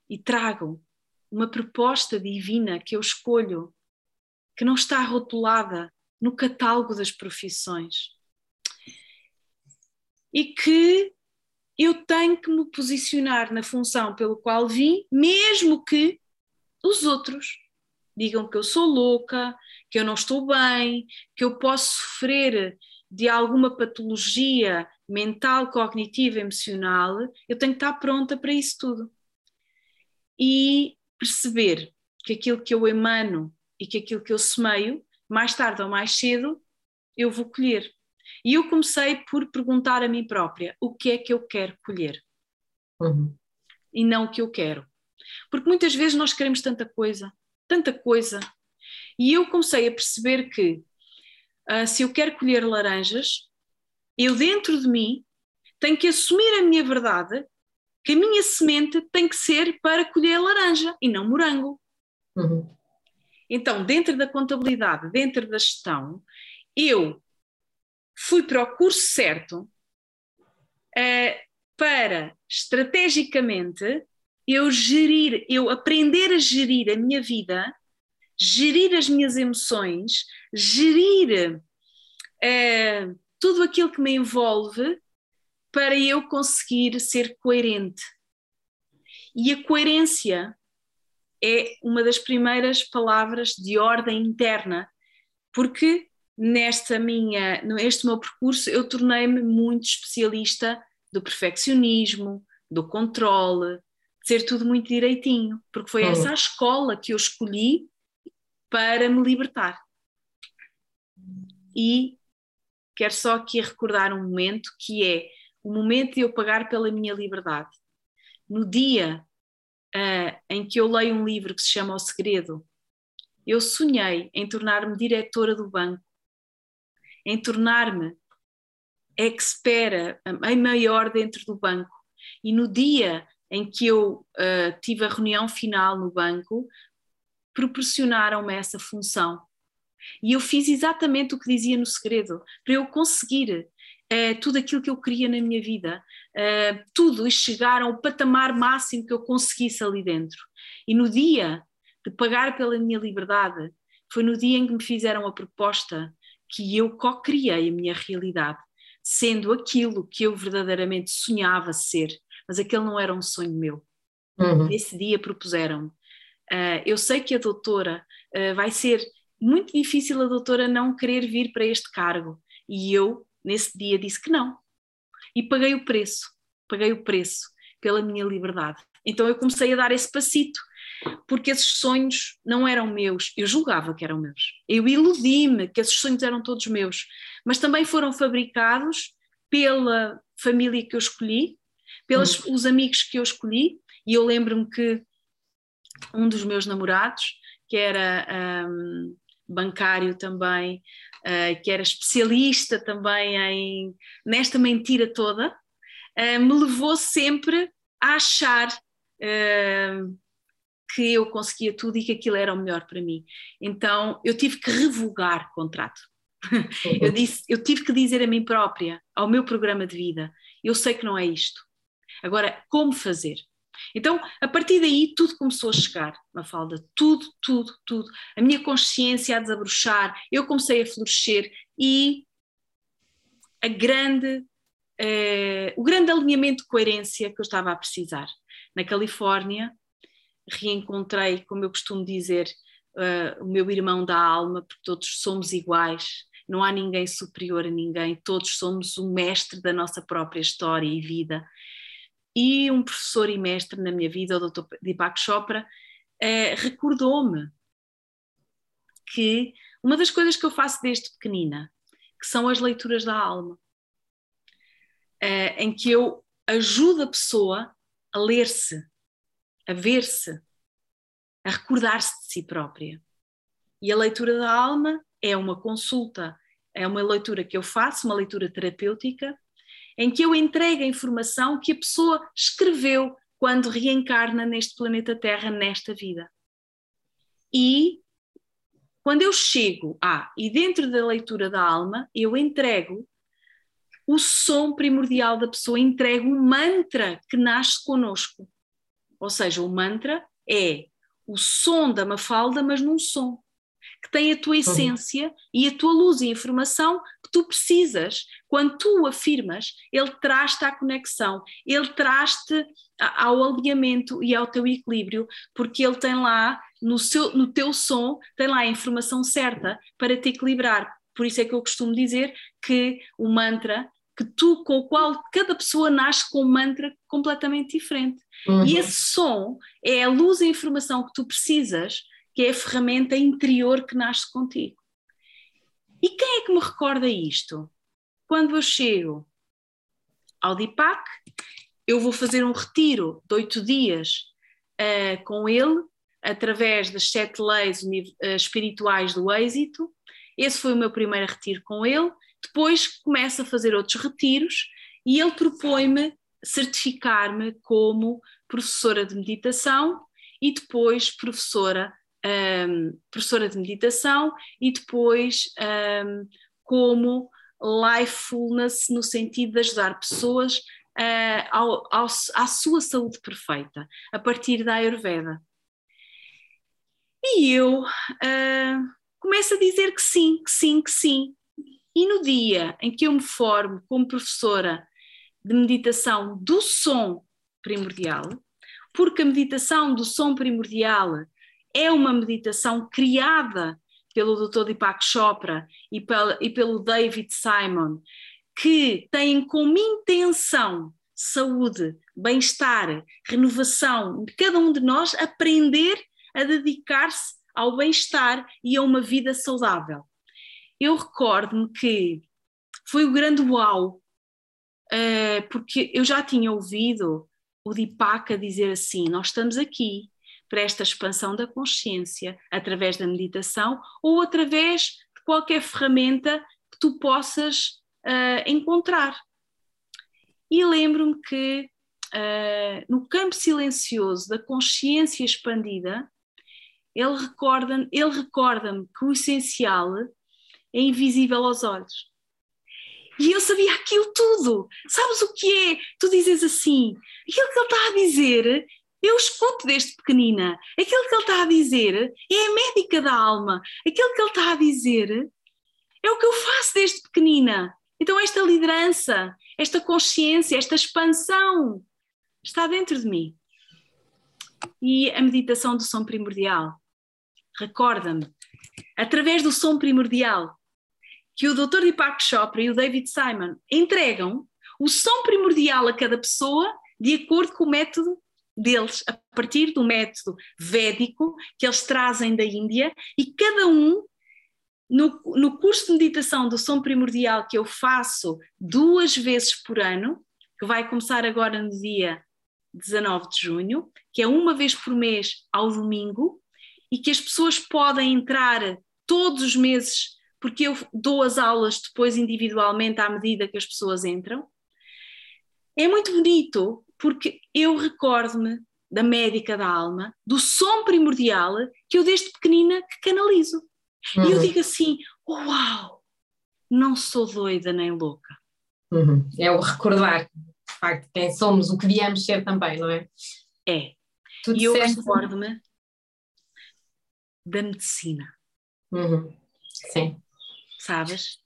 e trago uma proposta divina que eu escolho, que não está rotulada no catálogo das profissões. E que eu tenho que me posicionar na função pelo qual vim, mesmo que os outros digam que eu sou louca, que eu não estou bem, que eu posso sofrer de alguma patologia mental, cognitiva, emocional, eu tenho que estar pronta para isso tudo. E perceber que aquilo que eu emano e que aquilo que eu semeio, mais tarde ou mais cedo, eu vou colher. E eu comecei por perguntar a mim própria o que é que eu quero colher Uhum. e não o que eu quero. Porque muitas vezes nós queremos tanta coisa, tanta coisa. E eu comecei a perceber que ah, se eu quero colher laranjas, eu dentro de mim tenho que assumir a minha verdade, que a minha semente tem que ser para colher laranja e não morango. Uhum. Então, dentro da contabilidade, dentro da gestão, eu fui para o curso certo eh, para estrategicamente eu gerir, eu aprender a gerir a minha vida, gerir as minhas emoções, gerir eh, tudo aquilo que me envolve para eu conseguir ser coerente. E a coerência é uma das primeiras palavras de ordem interna, porque nesta minha, neste meu percurso eu tornei-me muito especialista do perfeccionismo, do controle, de ser tudo muito direitinho, porque foi Uhum. essa a escola que eu escolhi para me libertar. E quero só aqui recordar um momento que é o momento de eu pagar pela minha liberdade. No dia ah, em que eu leio um livro que se chama O Segredo, eu sonhei em tornar-me diretora do banco, em tornar-me expert, a maior dentro do banco. E no dia em que eu ah, tive a reunião final no banco, proporcionaram-me essa função. E eu fiz exatamente o que dizia no segredo, para eu conseguir eh, tudo aquilo que eu queria na minha vida, eh, tudo, e chegar ao patamar máximo que eu conseguisse ali dentro. E no dia de pagar pela minha liberdade, foi no dia em que me fizeram a proposta que eu co-criei a minha realidade, sendo aquilo que eu verdadeiramente sonhava ser, mas aquele não era um sonho meu. Uhum. Nesse dia propuseram-me. Uh, eu sei que a doutora uh, vai ser muito difícil a doutora não querer vir para este cargo. E eu, nesse dia, disse que não. E paguei o preço, paguei o preço pela minha liberdade. Então eu comecei a dar esse passito, porque esses sonhos não eram meus, eu julgava que eram meus. Eu iludi-me que esses sonhos eram todos meus, mas também foram fabricados pela família que eu escolhi, pelos Hum. os amigos que eu escolhi, e eu lembro-me que um dos meus namorados, que era um, bancário também, uh, que era especialista também em, nesta mentira toda, uh, me levou sempre a achar uh, que eu conseguia tudo e que aquilo era o melhor para mim. Então eu tive que revogar contrato. <laughs> eu, disse, eu tive que dizer a mim própria, ao meu programa de vida, eu sei que não é isto. Agora, como fazer? Então, a partir daí, tudo começou a chegar, Mafalda, tudo, tudo, tudo. A minha consciência a desabrochar, eu comecei a florescer e a grande, eh, o grande alinhamento de coerência que eu estava a precisar. Na Califórnia, reencontrei, como eu costumo dizer, uh, o meu irmão da alma, porque todos somos iguais, não há ninguém superior a ninguém, todos somos o mestre da nossa própria história e vida e um professor e mestre na minha vida, o Dr. Deepak Chopra, uh, recordou-me que uma das coisas que eu faço desde pequenina, que são as leituras da alma, uh, em que eu ajudo a pessoa a ler-se, a ver-se, a recordar-se de si própria. E a leitura da alma é uma consulta, é uma leitura que eu faço, uma leitura terapêutica, em que eu entrego a informação que a pessoa escreveu quando reencarna neste planeta Terra, nesta vida. E quando eu chego a, e dentro da leitura da alma, eu entrego o som primordial da pessoa, entrego um mantra que nasce conosco. Ou seja, o mantra é o som da mafalda, mas num som que tem a tua uhum. essência e a tua luz e informação tu precisas. Quando tu o afirmas, ele traz-te à conexão, ele traz-te ao alinhamento e ao teu equilíbrio, porque ele tem lá no, seu, no teu som, tem lá a informação certa para te equilibrar. Por isso é que eu costumo dizer que o mantra que tu, com o qual cada pessoa nasce com um mantra completamente diferente. Uhum. E esse som é a luz e a informação que tu precisas que é a ferramenta interior que nasce contigo. E quem é que me recorda isto? Quando eu chego ao DIPAC, eu vou fazer um retiro de oito dias uh, com ele, através das sete leis uh, espirituais do êxito. Esse foi o meu primeiro retiro com ele. Depois começo a fazer outros retiros e ele propõe-me certificar-me como professora de meditação e depois professora um, professora de meditação e depois um, como lifefulness no sentido de ajudar pessoas uh, ao, ao, à sua saúde perfeita, a partir da Ayurveda. E eu uh, começo a dizer que sim, que sim, que sim. E no dia em que eu me formo como professora de meditação do som primordial, porque a meditação do som primordial é uma meditação criada pelo Dr. Deepak Chopra e, e pelo David Simon, que têm como intenção saúde, bem-estar, renovação de cada um de nós aprender a dedicar-se ao bem-estar e a uma vida saudável. Eu recordo-me que foi o grande uau, uh, porque eu já tinha ouvido o Deepak a dizer assim: Nós estamos aqui para esta expansão da consciência através da meditação ou através de qualquer ferramenta que tu possas uh, encontrar. E lembro-me que uh, no campo silencioso da consciência expandida, ele recorda-me ele recorda que o essencial é invisível aos olhos. E eu sabia aquilo tudo. Sabes o que é? Tu dizes assim: aquilo que ele está a dizer eu escuto desde pequenina. Aquilo que ele está a dizer é a médica da alma. Aquilo que ele está a dizer é o que eu faço desde pequenina. Então, esta liderança, esta consciência, esta expansão está dentro de mim. E a meditação do som primordial recorda-me, através do som primordial, que o Dr. Deepak Chopra e o David Simon entregam o som primordial a cada pessoa de acordo com o método deles a partir do método védico que eles trazem da Índia e cada um no, no curso de meditação do som primordial que eu faço duas vezes por ano, que vai começar agora no dia 19 de junho, que é uma vez por mês ao domingo, e que as pessoas podem entrar todos os meses, porque eu dou as aulas depois individualmente à medida que as pessoas entram. É muito bonito porque eu recordo-me da médica da alma, do som primordial que eu desde pequenina que canalizo. Uhum. E eu uhum. digo assim: uau, não sou doida nem louca. Uhum. É o recordar, de facto, quem somos, o que viemos ser também, não é? É. Tu e eu recordo-me da medicina. Uhum. Sim. Sabes?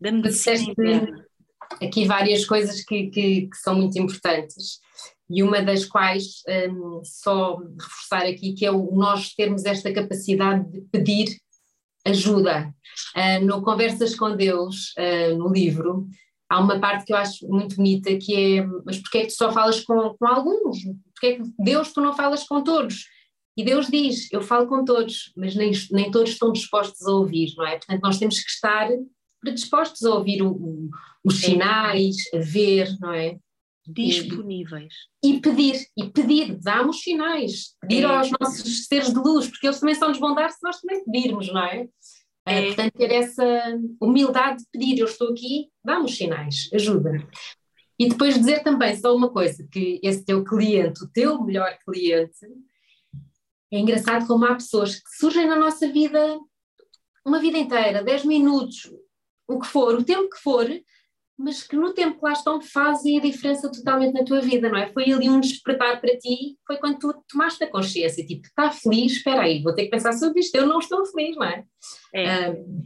Da medicina aqui várias coisas que, que, que, são muito importantes e uma das quais, um, só reforçar aqui, que é o nós termos esta capacidade de pedir ajuda. Uh, no Conversas com Deus, uh, no livro, há uma parte que eu acho muito bonita que é, mas porquê é que tu só falas com, com alguns? Porquê é que Deus tu não falas com todos? E Deus diz: Eu falo com todos, mas nem, nem todos estão dispostos a ouvir, não é? Portanto, nós temos que estar predispostos a ouvir o, o, os sinais, a ver, não é? Disponíveis. E, e pedir, e pedir, dá-me os sinais, pedir é. aos nossos seres de luz, porque eles também só nos vão dar se nós também pedirmos, não é? é. Uh, portanto, ter essa humildade de pedir, eu estou aqui, dá-me os sinais, ajuda. E depois dizer também só uma coisa, que esse teu cliente, o teu melhor cliente, é engraçado como há pessoas que surgem na nossa vida uma vida inteira, 10 minutos, o que for, o tempo que for, mas que no tempo que lá estão fazem a diferença totalmente na tua vida, não é? Foi ali um despertar para ti, foi quando tu tomaste a consciência, tipo, está feliz, espera aí, vou ter que pensar sobre isto, eu não estou feliz, não é? É. Um,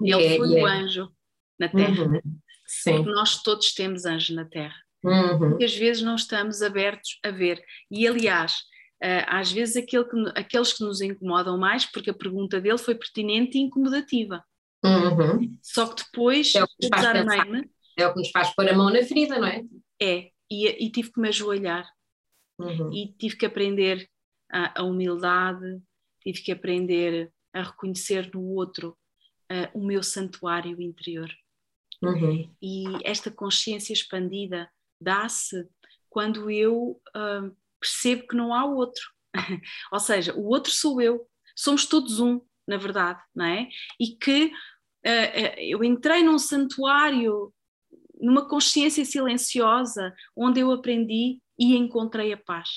Ele é, foi é. o anjo na Terra. Uhum. Sim. Porque nós todos temos anjos na Terra. Uhum. Muitas vezes não estamos abertos a ver. E aliás, uh, às vezes aquele que, aqueles que nos incomodam mais, porque a pergunta dele foi pertinente e incomodativa. Uhum. Só que depois é o que, pensar, é o que nos faz pôr a mão na ferida, não é? É, e, e tive que me ajoelhar uhum. e tive que aprender a, a, humildade, tive que aprender a reconhecer no outro uh, o meu santuário interior. Uhum. E esta consciência expandida dá-se quando eu uh, percebo que não há outro. <laughs> Ou seja, o outro sou eu, somos todos um, na verdade, não é? E que eu entrei num santuário, numa consciência silenciosa, onde eu aprendi e encontrei a paz.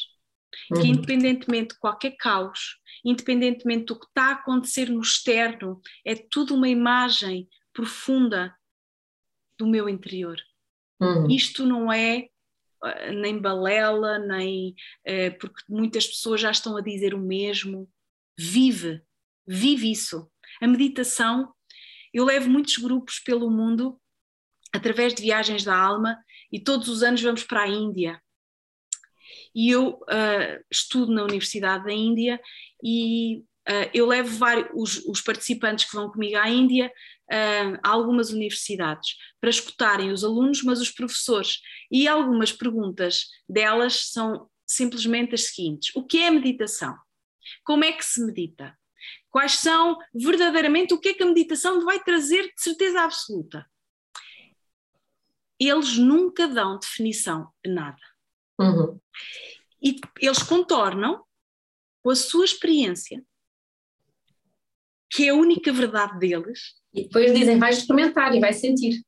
Uhum. Que independentemente de qualquer caos, independentemente do que está a acontecer no externo, é tudo uma imagem profunda do meu interior. Uhum. Isto não é eh, nem balela, nem porque muitas pessoas já estão a dizer o mesmo. Vive, vive isso. A meditação, eu levo muitos grupos pelo mundo através de viagens da alma e todos os anos vamos para a Índia. E eu uh, estudo na Universidade daÍndia e uh, eu levo vários, os, os, participantes que vão comigo à Índia uh, a algumas universidades para escutarem os alunos, mas os professores. E algumas perguntas delas são simplesmente as seguintes: O que é meditação? Como é que se medita? Quais são verdadeiramente o que é que a meditação vai trazer de certeza absoluta? Eles nunca dão definição de nada. Uhum. E eles contornam com a sua experiência, que é a única verdade deles, e depois dizem, vai experimentar e vai sentir.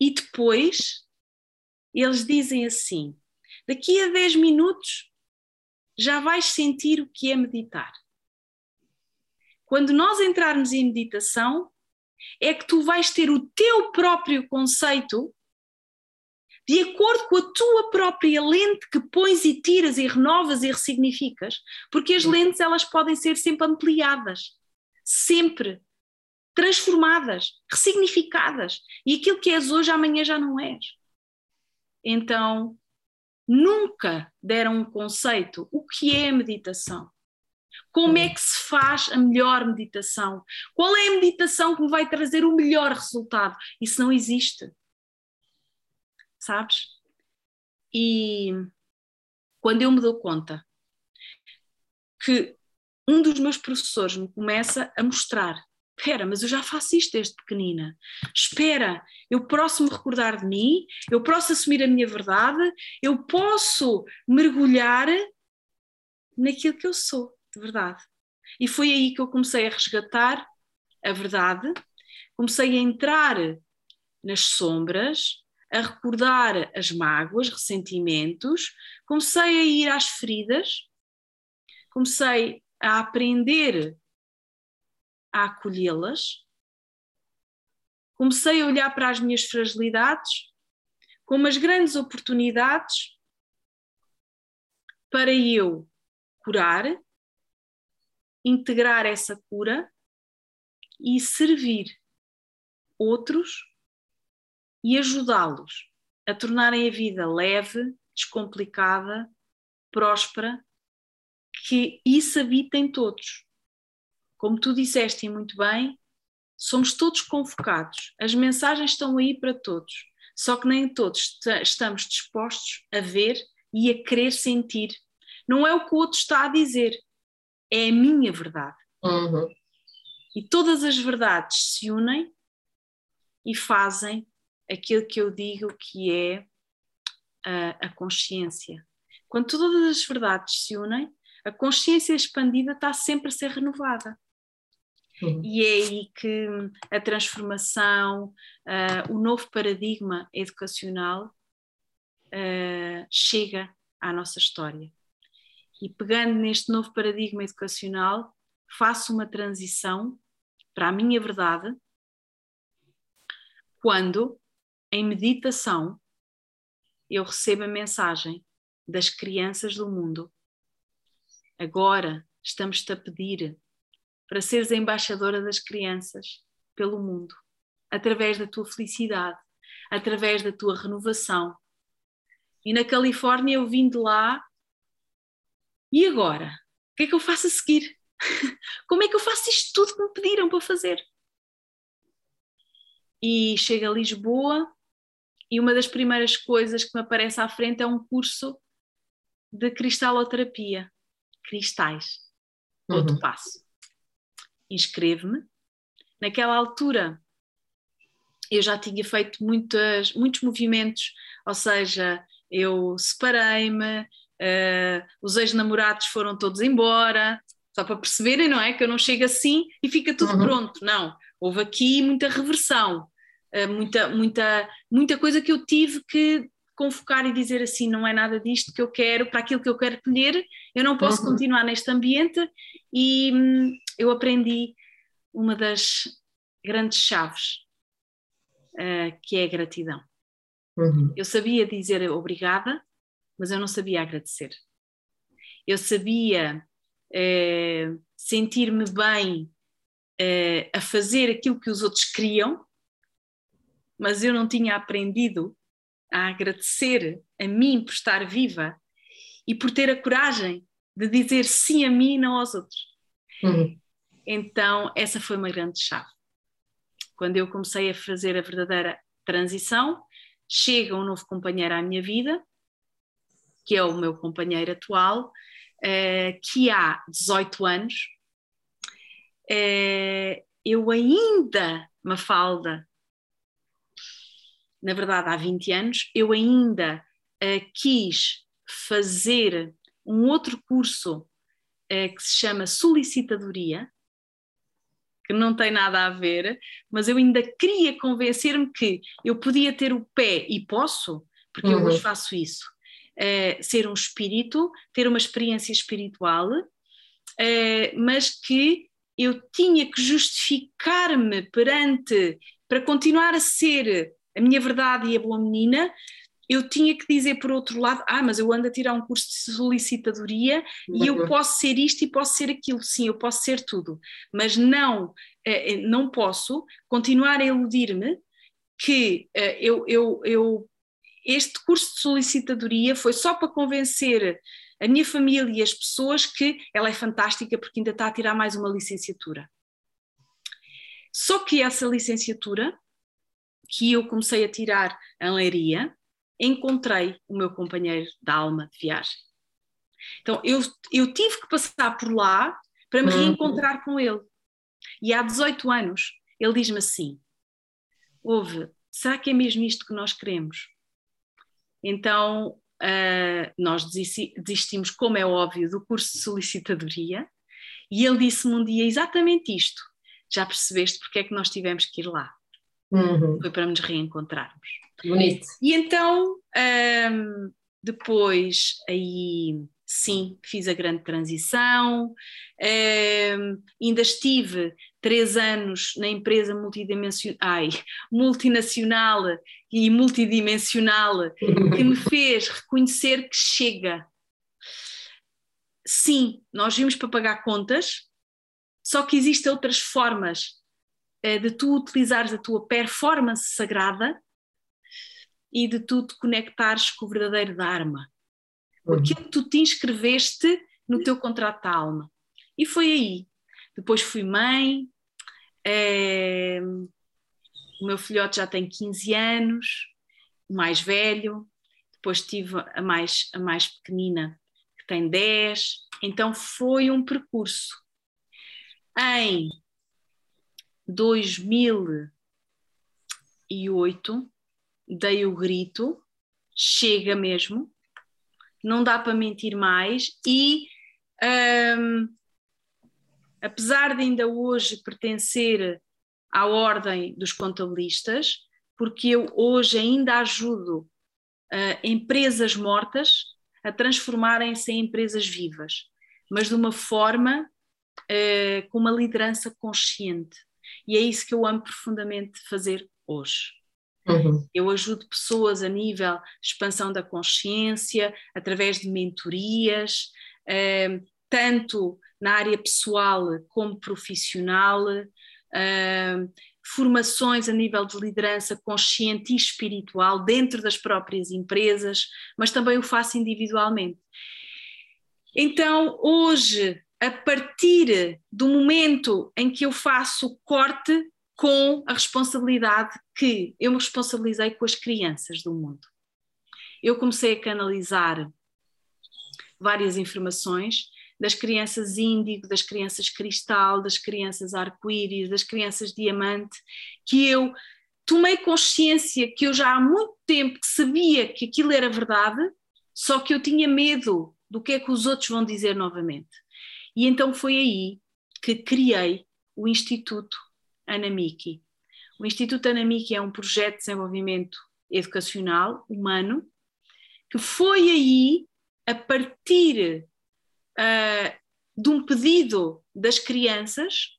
E depois eles dizem assim: daqui a 10 minutos já vais sentir o que é meditar. Quando nós entrarmos em meditação, é que tu vais ter o teu próprio conceito de acordo com a tua própria lente que pões e tiras e renovas e ressignificas, porque as lentes elas podem ser sempre ampliadas, sempre transformadas, ressignificadas. E aquilo que és hoje, amanhã já não és. Então, nunca deram um conceito. O que é a meditação? Como é que se faz a melhor meditação? Qual é a meditação que me vai trazer o melhor resultado? Isso não existe. Sabes? E quando eu me dou conta que um dos meus professores me começa a mostrar Espera, mas eu já faço isto desde pequenina. Espera, eu posso me recordar de mim, eu posso assumir a minha verdade, eu posso mergulhar naquilo que eu sou, de verdade. E foi aí que eu comecei a resgatar a verdade, comecei a entrar nas sombras, a recordar as mágoas, ressentimentos, comecei a ir às feridas, comecei a aprender a acolhê-las. Comecei a olhar para as minhas fragilidades como as grandes oportunidades para eu curar, integrar essa cura e servir outros e ajudá-los a tornarem a vida leve, descomplicada, próspera, que isso habita em todos. Como tu disseste muito bem, somos todos convocados, as mensagens estão aí para todos, só que nem todos estamos dispostos a ver e a querer sentir. Não é o que o outro está a dizer, é a minha verdade. Uhum. E todas as verdades se unem e fazem aquilo que eu digo que é a, a consciência. Quando todas as verdades se unem, a consciência expandida está sempre a ser renovada. Uhum. E é aí que a transformação, uh, o novo paradigma educacional uh, chega à nossa história. E pegando neste novo paradigma educacional, faço uma transição para a minha verdade quando, em meditação, eu recebo a mensagem das crianças do mundo. Agora estamos-te a pedir para seres a embaixadora das crianças pelo mundo, através da tua felicidade, através da tua renovação. E na Califórnia eu vim de lá, e agora? O que é que eu faço a seguir? <laughs> Como é que eu faço isto tudo que me pediram para fazer? E chego a Lisboa e uma das primeiras coisas que me aparece à frente é um curso de cristaloterapia, cristais, outro uhum. passo inscrevo-me. Naquela altura eu já tinha feito muitas, muitos movimentos, ou seja, eu separei-me, uh, os ex-namorados foram todos embora, só para perceberem, não é? Que eu não chego assim e fica tudo uhum. pronto. Não, houve aqui muita reversão, uh, muita, muita, muita coisa que eu tive que convocar e dizer assim: não é nada disto que eu quero, para aquilo que eu quero colher, eu não posso uhum. continuar neste ambiente e hum, eu aprendi uma das grandes chaves, uh, que é a gratidão. Uhum. Eu sabia dizer obrigada, mas eu não sabia agradecer. Eu sabia uh, sentir-me bem uh, a fazer aquilo que os outros queriam, mas eu não tinha aprendido a agradecer a mim por estar viva e por ter a coragem de dizer sim a mim e não aos outros. Uhum. Então, essa foi uma grande chave. Quando eu comecei a fazer a verdadeira transição, chega um novo companheiro à minha vida, que é o meu companheiro atual, uh, que há 18 anos. Uh, eu ainda, Mafalda, na verdade há 20 anos, eu ainda uh, quis fazer um outro curso que se chama Solicitadoria, que não tem nada a ver, mas eu ainda queria convencer-me que eu podia ter o pé, e posso, porque uhum. eu hoje faço isso, uh, ser um espírito, ter uma experiência espiritual, uh, mas que eu tinha que justificar-me perante, para continuar a ser a minha verdade e a boa menina, eu tinha que dizer por outro lado, ah, mas eu ando a tirar um curso de solicitadoria e eu uhum. posso ser isto e posso ser aquilo, sim, eu posso ser tudo, mas não, eh, eh, não posso continuar a iludir-me que eh, eu, eu, eu, este curso de solicitadoria foi só para convencer a minha família e as pessoas que ela é fantástica porque ainda está a tirar mais uma licenciatura. Só que essa licenciatura que eu comecei a tirar em Leiria, encontrei o meu companheiro da alma de viagem. Então eu, eu tive que passar por lá para me uhum. reencontrar com ele. E há 18 anos ele diz-me assim: Ouve, será que é mesmo isto que nós queremos? Então uh, nós desistimos, como é óbvio, do curso de solicitadoria e ele disse-me um dia exatamente isto. Já percebeste porque é que nós tivemos que ir lá? Uhum. Foi para nos reencontrarmos. Bonito. E então, um, depois, aí sim, fiz a grande transição, um, ainda estive três anos na empresa ai, multinacional e multidimensional que me <laughs> fez reconhecer que chega. Sim, nós vimos para pagar contas, só que existem outras formas uh, de tu utilizares a tua performance sagrada e de tu te conectares com o verdadeiro Dharma. Uhum. Aquilo que tu te inscreveste no teu contrato de alma. E foi aí. Depois fui mãe, é, o meu filhote já tem 15 anos, o mais velho, depois tive a mais, a mais pequenina, que que tem 10. Então foi um percurso. Em 2008, dei o grito, chega mesmo, não dá para mentir mais, e um, apesar de ainda hoje pertencer à ordem dos contabilistas, porque eu hoje ainda ajudo uh, empresas mortas a transformarem-se em empresas vivas, mas de uma forma uh, com uma liderança consciente. E é isso que eu amo profundamente fazer hoje. Uhum. Eu ajudo pessoas a nível expansão da consciência, através de mentorias, uh, tanto na área pessoal como profissional, uh, formações a nível de liderança consciente e espiritual dentro das próprias empresas, mas também o faço individualmente. Então, hoje, a partir do momento em que eu faço o corte com a responsabilidade que eu me responsabilizei com as crianças do mundo, eu comecei a canalizar várias informações das crianças índigo, das crianças cristal, das crianças arco-íris, das crianças diamante, que eu tomei consciência que eu já há muito tempo sabia que aquilo era verdade, só que eu tinha medo do que é que os outros vão dizer novamente. E então foi aí que criei o Instituto Anamiki. O Instituto Anamiki é um projeto de desenvolvimento educacional humano que foi aí, a partir uh, de um pedido das crianças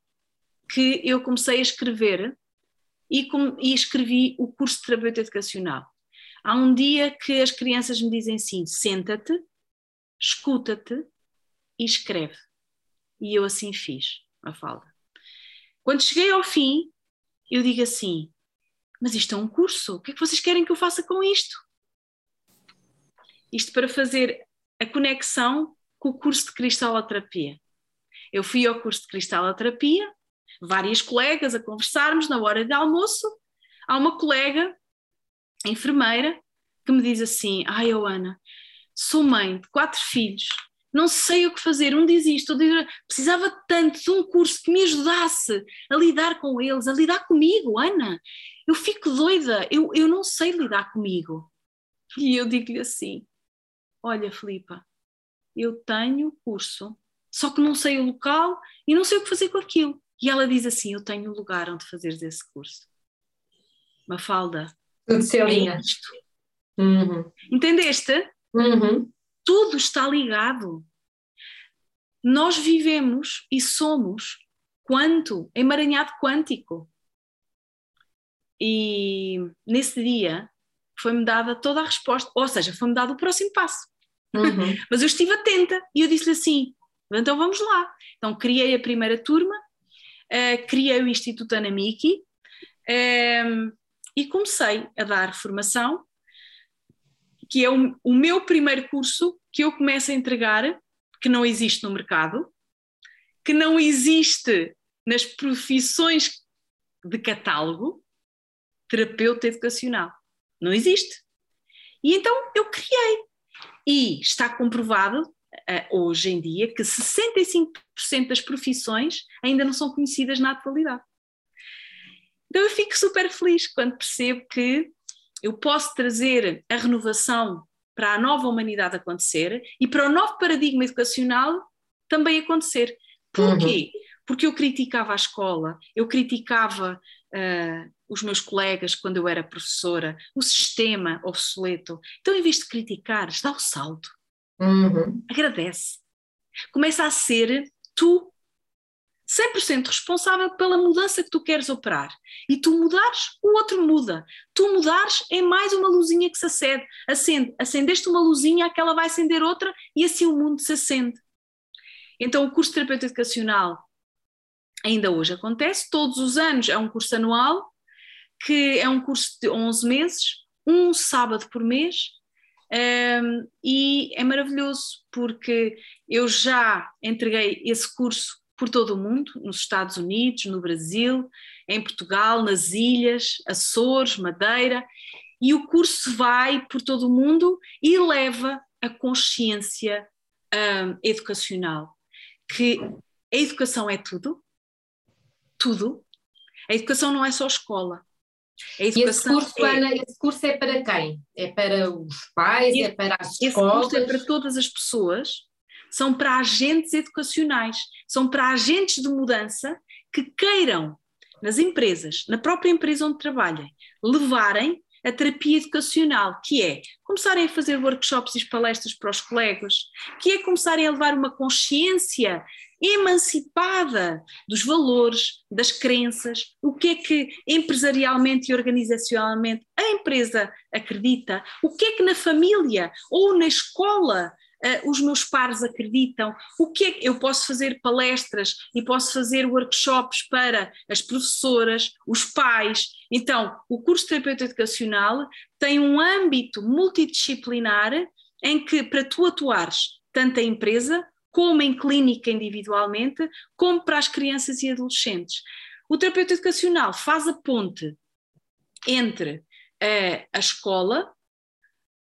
que eu comecei a escrever e, com, e escrevi o curso de terapeuta educacional. Há um dia que as crianças me dizem assim: senta-te, escuta-te e escreve. E eu assim fiz, a falda. Quando cheguei ao fim, eu digo assim: mas isto é um curso, o que é que vocês querem que eu faça com isto? Isto para fazer a conexão com o curso de cristaloterapia. Eu fui ao curso de cristaloterapia, várias colegas a conversarmos na hora de almoço. Há uma colega, enfermeira, que me diz assim: Ai, Ana, sou mãe de quatro filhos, não sei o que fazer. Um diz isto, outro diz, precisava tanto de um curso que me ajudasse a lidar com eles, a lidar comigo, Ana. Eu fico doida, eu, eu não sei lidar comigo. E eu digo-lhe assim: Olha, Filipa, eu tenho curso, só que não sei o local e não sei o que fazer com aquilo. E ela diz assim: Eu tenho um lugar onde fazeres esse curso. Mafalda. Tudo é isto. Uhum. Entendeste? Uhum. Tudo está ligado. Nós vivemos e somos quanto? Emaranhado quântico. E nesse dia foi-me dada toda a resposta, ou seja, foi-me dado o próximo passo. Uhum. <laughs> Mas eu estive atenta e eu disse-lhe assim: então vamos lá. Então criei a primeira turma, uh, criei o Instituto Anamiki uh, e comecei a dar formação, que é o, o meu primeiro curso que eu começo a entregar, que não existe no mercado, que não existe nas profissões de catálogo, terapeuta educacional. Não existe. E então eu criei. E está comprovado uh, hoje em dia que 65% das profissões ainda não são conhecidas na atualidade. Então eu fico super feliz quando percebo que eu posso trazer a renovação para a nova humanidade acontecer e para o novo paradigma educacional também acontecer. Porquê? Uhum. Porque eu criticava a escola, eu criticava uh, os meus colegas quando eu era professora, o sistema obsoleto. Então, em vez de criticar, dá o salto. Uhum. Agradece. Começa a ser tu 100% responsável pela mudança que tu queres operar. E tu mudares, o outro muda. Tu mudares é mais uma luzinha que se acende. acende. Acendeste uma luzinha, aquela vai acender outra e assim o mundo se acende. Então o curso de terapeuta educacional ainda hoje acontece, todos os anos é um curso anual, que é um curso de 11 meses, um sábado por mês, um, e é maravilhoso porque eu já entreguei esse curso por todo o mundo, nos Estados Unidos, no Brasil, em Portugal, nas ilhas, Açores, Madeira, e o curso vai por todo o mundo e leva a consciência um, educacional que a educação é tudo, tudo. A educação não é só escola. A educação e esse curso, é... Ana, esse curso é para quem? É para os pais? Esse, é para as escolas? Esse curso é para todas as pessoas, são para agentes educacionais, são para agentes de mudança que queiram, nas empresas, na própria empresa onde trabalhem, levarem a terapia educacional, que é começarem a fazer workshops e palestras para os colegas, que é começarem a levar uma consciência emancipada dos valores, das crenças, o que é que empresarialmente e organizacionalmente a empresa acredita, o que é que na família ou na escola uh, os meus pares acreditam, o que é que eu posso fazer palestras e posso fazer workshops para as professoras, os pais. Então, o curso terapeuta educacional tem um âmbito multidisciplinar em que para tu atuares tanto a empresa como em clínica individualmente, como para as crianças e adolescentes. O terapeuta educacional faz a ponte entre uh, a escola,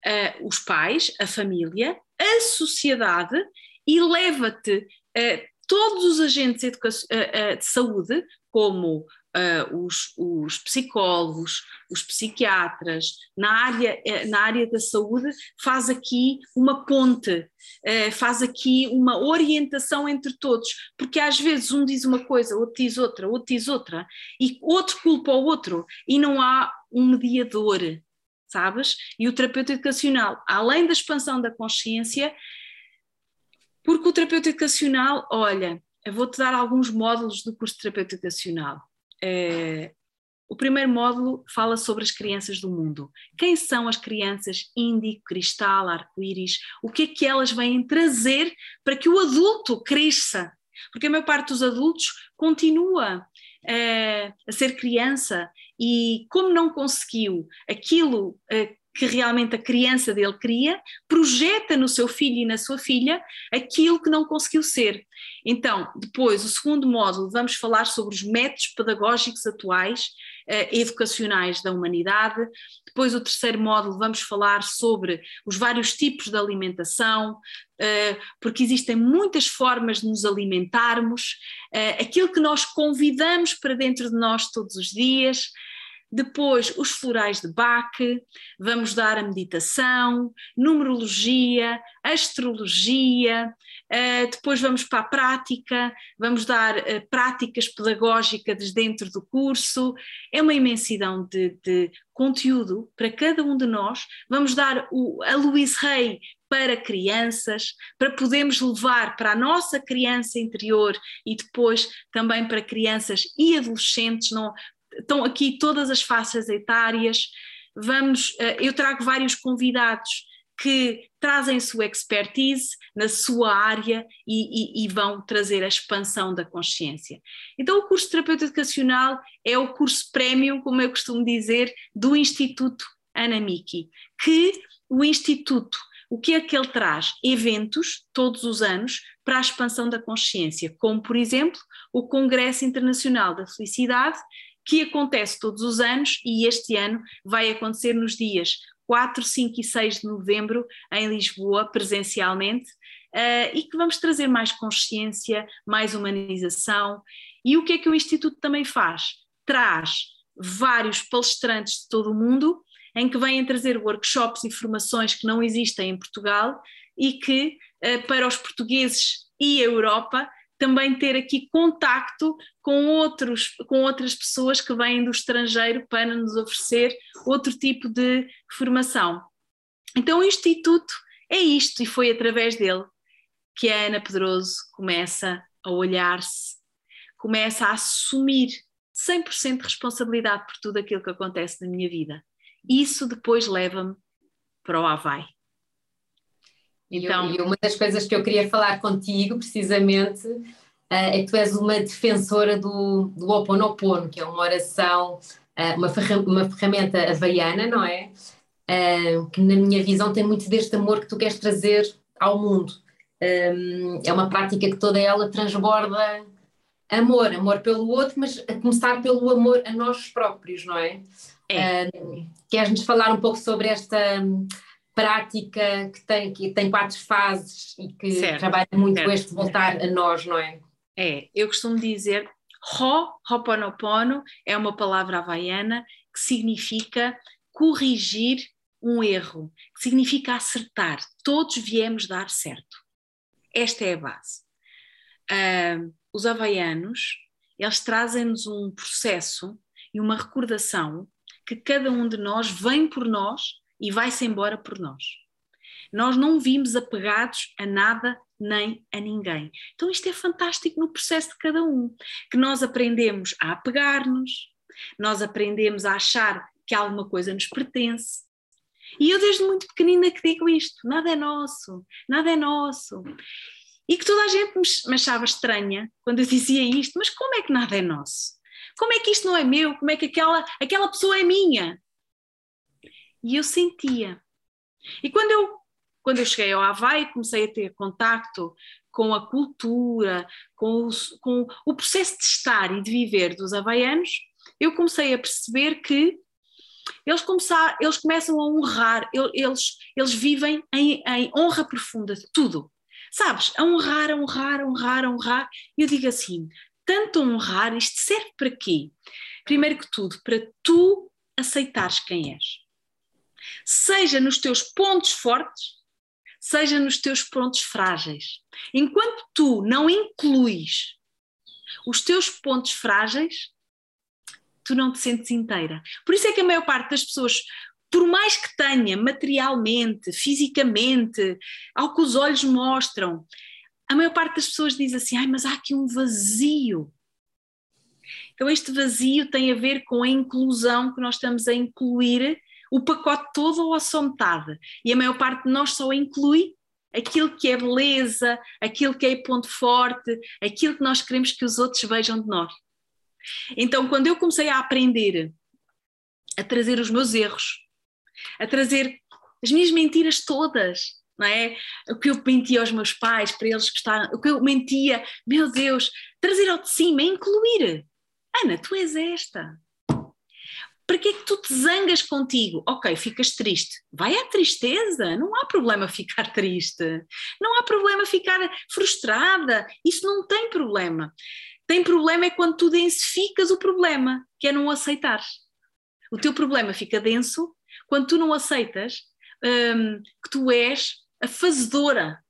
uh, os pais, a família, a sociedade e leva-te uh, todos os agentes de saúde, como os, os, psicólogos, os psiquiatras, na área, na área da saúde, faz aqui uma ponte, faz aqui uma orientação entre todos, porque às vezes um diz uma coisa, outro diz outra, outro diz outra, e outro culpa o outro, e não há um mediador, sabes? E o terapeuta educacional, além da expansão da consciência, porque o terapeuta educacional, olha, eu vou-te dar alguns módulos do curso de terapeuta educacional. É, o primeiro módulo fala sobre as crianças do mundo. Quem são as crianças índico, cristal, arco-íris? O que é que elas vêm trazer para que o adulto cresça? Porque a maior parte dos adultos continua é, a ser criança e, como não conseguiu aquilo é, que realmente a criança dele queria, projeta no seu filho e na sua filha aquilo que não conseguiu ser. Então, depois, o segundo módulo, vamos falar sobre os métodos pedagógicos atuais, educacionais da humanidade. Depois, o terceiro módulo, vamos falar sobre os vários tipos de alimentação, eh, porque existem muitas formas de nos alimentarmos, eh, aquilo que nós convidamos para dentro de nós todos os dias. Depois, os florais de Bach, vamos dar a meditação, numerologia, astrologia, uh, depois vamos para a prática, vamos dar uh, práticas pedagógicas dentro do curso. É uma imensidão de, de conteúdo para cada um de nós. Vamos dar o, a Luís Rey para crianças, para podermos levar para a nossa criança interior e depois também para crianças e adolescentes, não, estão aqui todas as faixas etárias. Vamos, eh, eu trago vários convidados que trazem sua expertise na sua área e, e, e, vão trazer a expansão da consciência. Então, o curso de terapeuta educacional é o curso prémio, como eu costumo dizer, do Instituto Ana Miki, que o Instituto, o que é que ele traz? Eventos, todos os anos, para a expansão da consciência, como, por exemplo, o Congresso Internacional da Felicidade, que acontece todos os anos e este ano vai acontecer nos dias 4, 5 e 6 de novembro em Lisboa, presencialmente, uh, e que vamos trazer mais consciência, mais humanização. E o que é que o Instituto também faz? Traz vários palestrantes de todo o mundo em que vêm trazer workshops e formações que não existem em Portugal e que, uh, para os portugueses e a Europa, também ter aqui contacto com, outros, com outras pessoas que vêm do estrangeiro para nos oferecer outro tipo de formação. Então, o Instituto é isto, e foi através dele que a Ana Pedroso começa a olhar-se, começa a assumir 100% de responsabilidade por tudo aquilo que acontece na minha vida. Isso depois leva-me para o Havaí. Então, e, uma das coisas que eu queria falar contigo, precisamente, uh, é que tu és uma defensora do, do Ho Oponopono, que é uma oração, uh, uma, uma ferramenta havaiana, não é? Uh, que na minha visão tem muito deste amor que tu queres trazer ao mundo. É uma prática que toda ela transborda amor, amor pelo outro, mas a começar pelo amor a nós próprios, não é? é. Queres-nos falar um pouco sobre esta prática que tem, que tem quatro fases e que certo, trabalha muito certo. com este voltar a nós, não é? É, eu costumo dizer Ho, Ho'oponopono, é uma palavra havaiana que significa corrigir um erro, que significa acertar. Todos viemos dar certo. Esta é a base. Uh, os havaianos, eles trazem-nos um processo e uma recordação que cada um de nós vem por nós e vai-se embora por nós. Nós não vimos apegados a nada nem a ninguém. Então isto é fantástico no processo de cada um, que nós aprendemos a apegar-nos, nós aprendemos a achar que alguma coisa nos pertence. E eu desde muito pequenina que digo isto, nada é nosso, nada é nosso. E que toda a gente me achava estranha quando eu dizia isto, mas como é que nada é nosso? Como é que isto não é meu? Como é que aquela, aquela pessoa é minha? E eu sentia. E quando eu, quando eu cheguei ao Havaí, comecei a ter contacto com a cultura, com, com o processo de estar e de viver dos havaianos, eu comecei a perceber que eles, começar, eles começam a honrar, eles, eles vivem em, em honra profunda de tudo. Sabes? A honrar, a honrar, a honrar, a honrar. E eu digo assim: tanto honrar, isto serve para quê? Primeiro que tudo, para tu aceitares quem és seja nos teus pontos fortes, seja nos teus pontos frágeis. Enquanto tu não incluis os teus pontos frágeis, tu não te sentes inteira. Por isso é que a maior parte das pessoas, por mais que tenha materialmente, fisicamente, ao que os olhos mostram, a maior parte das pessoas diz assim: ai, mas há aqui um vazio. Então, este vazio tem a ver com a inclusão que nós estamos a incluir o pacote todo ou só metade. E a maior parte de nós só inclui aquilo que é beleza, aquilo que é ponto forte, aquilo que nós queremos que os outros vejam de nós. Então, quando eu comecei a aprender a trazer os meus erros, a trazer as minhas mentiras todas, não é? O que eu mentia aos meus pais para eles gostarem, o que eu mentia, meu Deus, trazer ao de cima, incluir. Ana, tu és esta. Para que é que tu te zangas contigo? Ok, ficas triste. Vai à tristeza, não há problema ficar triste. Não há problema ficar frustrada. Isso não tem problema. Tem problema é quando tu densificas o problema, que é não aceitar. O teu problema fica denso quando tu não aceitas hum, que tu és a fazedora,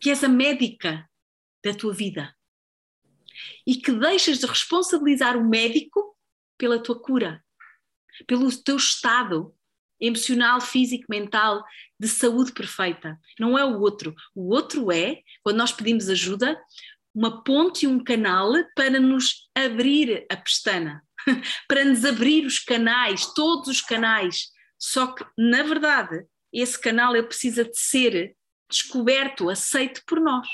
que és a médica da tua vida. E que deixas de responsabilizar o médico pela tua cura, pelo teu estado emocional, físico, mental, de saúde perfeita. Não é o outro. O outro é, quando nós pedimos ajuda, uma ponte e um canal para nos abrir a pestana, <laughs> para nos abrir os canais, todos os canais. Só que, na verdade, esse canal ele precisa de ser descoberto, aceito por nós.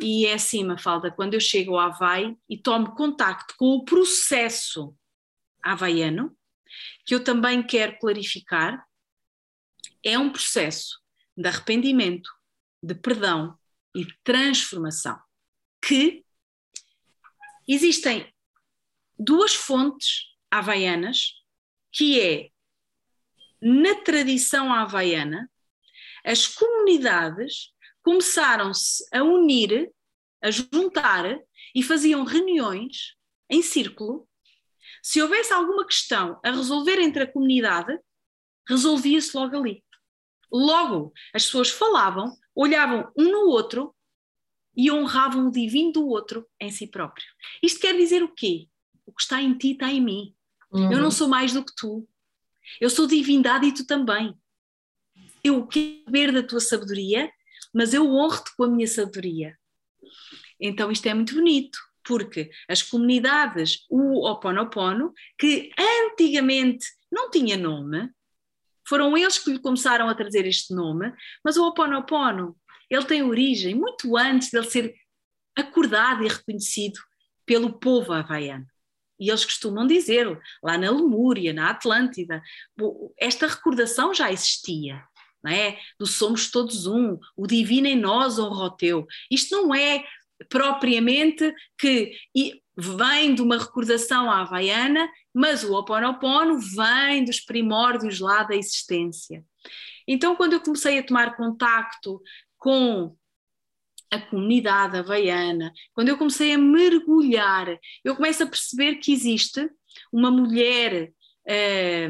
E é assim, Mafalda, quando eu chego ao Havaí e tomo contacto com o processo havaiano, que eu também quero clarificar, é um processo de arrependimento, de perdão e de transformação, que existem duas fontes havaianas, que é na tradição havaiana, as comunidades começaram-se a unir, a juntar e faziam reuniões em círculo. Se houvesse alguma questão a resolver entre a comunidade, resolvia-se logo ali. Logo, as pessoas falavam, olhavam um no outro e honravam o divino do outro em si próprio. Isto quer dizer o quê? O que está em ti está em mim. Uhum. Eu não sou mais do que tu. Eu sou divindade e tu também. Eu quero ver da tua sabedoria mas eu honro-te com a minha sabedoria. Então isto é muito bonito, porque as comunidades, o Oponopono, que antigamente não tinha nome, foram eles que lhe começaram a trazer este nome, mas o Oponopono, ele tem origem muito antes de ele ser acordado e reconhecido pelo povo havaiano. E eles costumam dizer, lá na Lemúria, na Atlântida, esta recordação já existia não é? Do somos todos um, o divino em nós honra o teu. Isto não é propriamente que vem de uma recordação à havaiana mas o Ho Oponopono vem dos primórdios lá da existência. Então, quando eu comecei a tomar contacto com a comunidade havaiana, quando eu comecei a mergulhar, eu começo a perceber que existe uma mulher eh,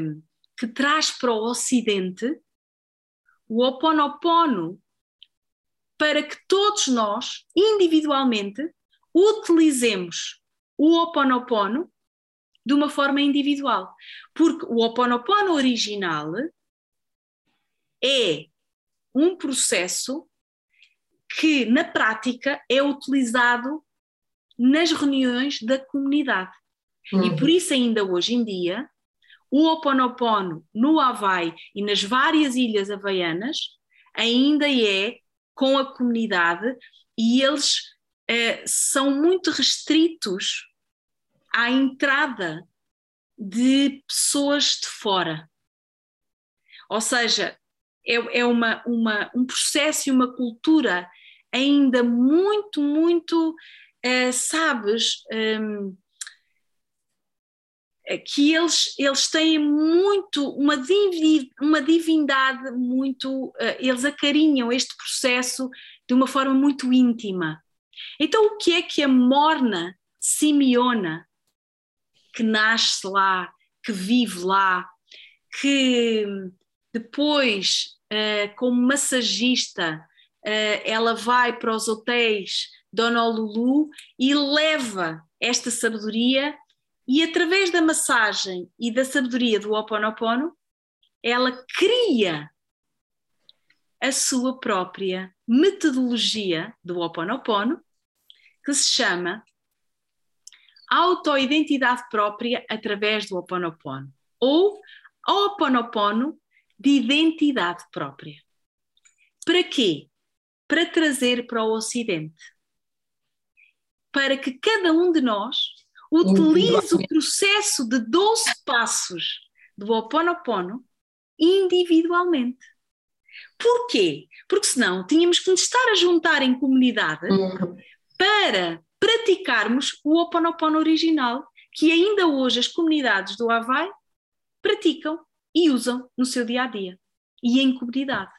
que traz para o Ocidente o Oponopono para que todos nós, individualmente, utilizemos o Oponopono de uma forma individual. Porque o Oponopono original é um processo que, na prática, é utilizado nas reuniões da comunidade. Uhum. E por isso, ainda hoje em dia, o Oponopono no Havaí e nas várias ilhas havaianas ainda é com a comunidade e eles eh, são muito restritos à entrada de pessoas de fora. Ou seja, é, é uma, uma, um processo e uma cultura ainda muito, muito, uh, sabes, um, que eles, eles têm muito, uma, uma divindade muito, uh, eles acarinham este processo de uma forma muito íntima. Então, o que é que a morna Simeona, que nasce lá, que vive lá, que depois uh, como massagista, ela vai para os hotéis de Honolulu e leva esta sabedoria e através da massagem e da sabedoria do Ho Oponopono, ela cria a sua própria metodologia do Ho Oponopono, que se chama autoidentidade própria através do Ho Oponopono, ou Ho Oponopono de identidade própria. Para quê? Para trazer para o Ocidente. Para que cada um de nós utilize o processo de 12 passos do Ho Oponopono individualmente. Porquê? Porque senão tínhamos que nos estar a juntar em comunidade uhum. para praticarmos o Ho Oponopono original, que ainda hoje as comunidades do Havaí praticam e usam no seu dia a dia e em comunidade.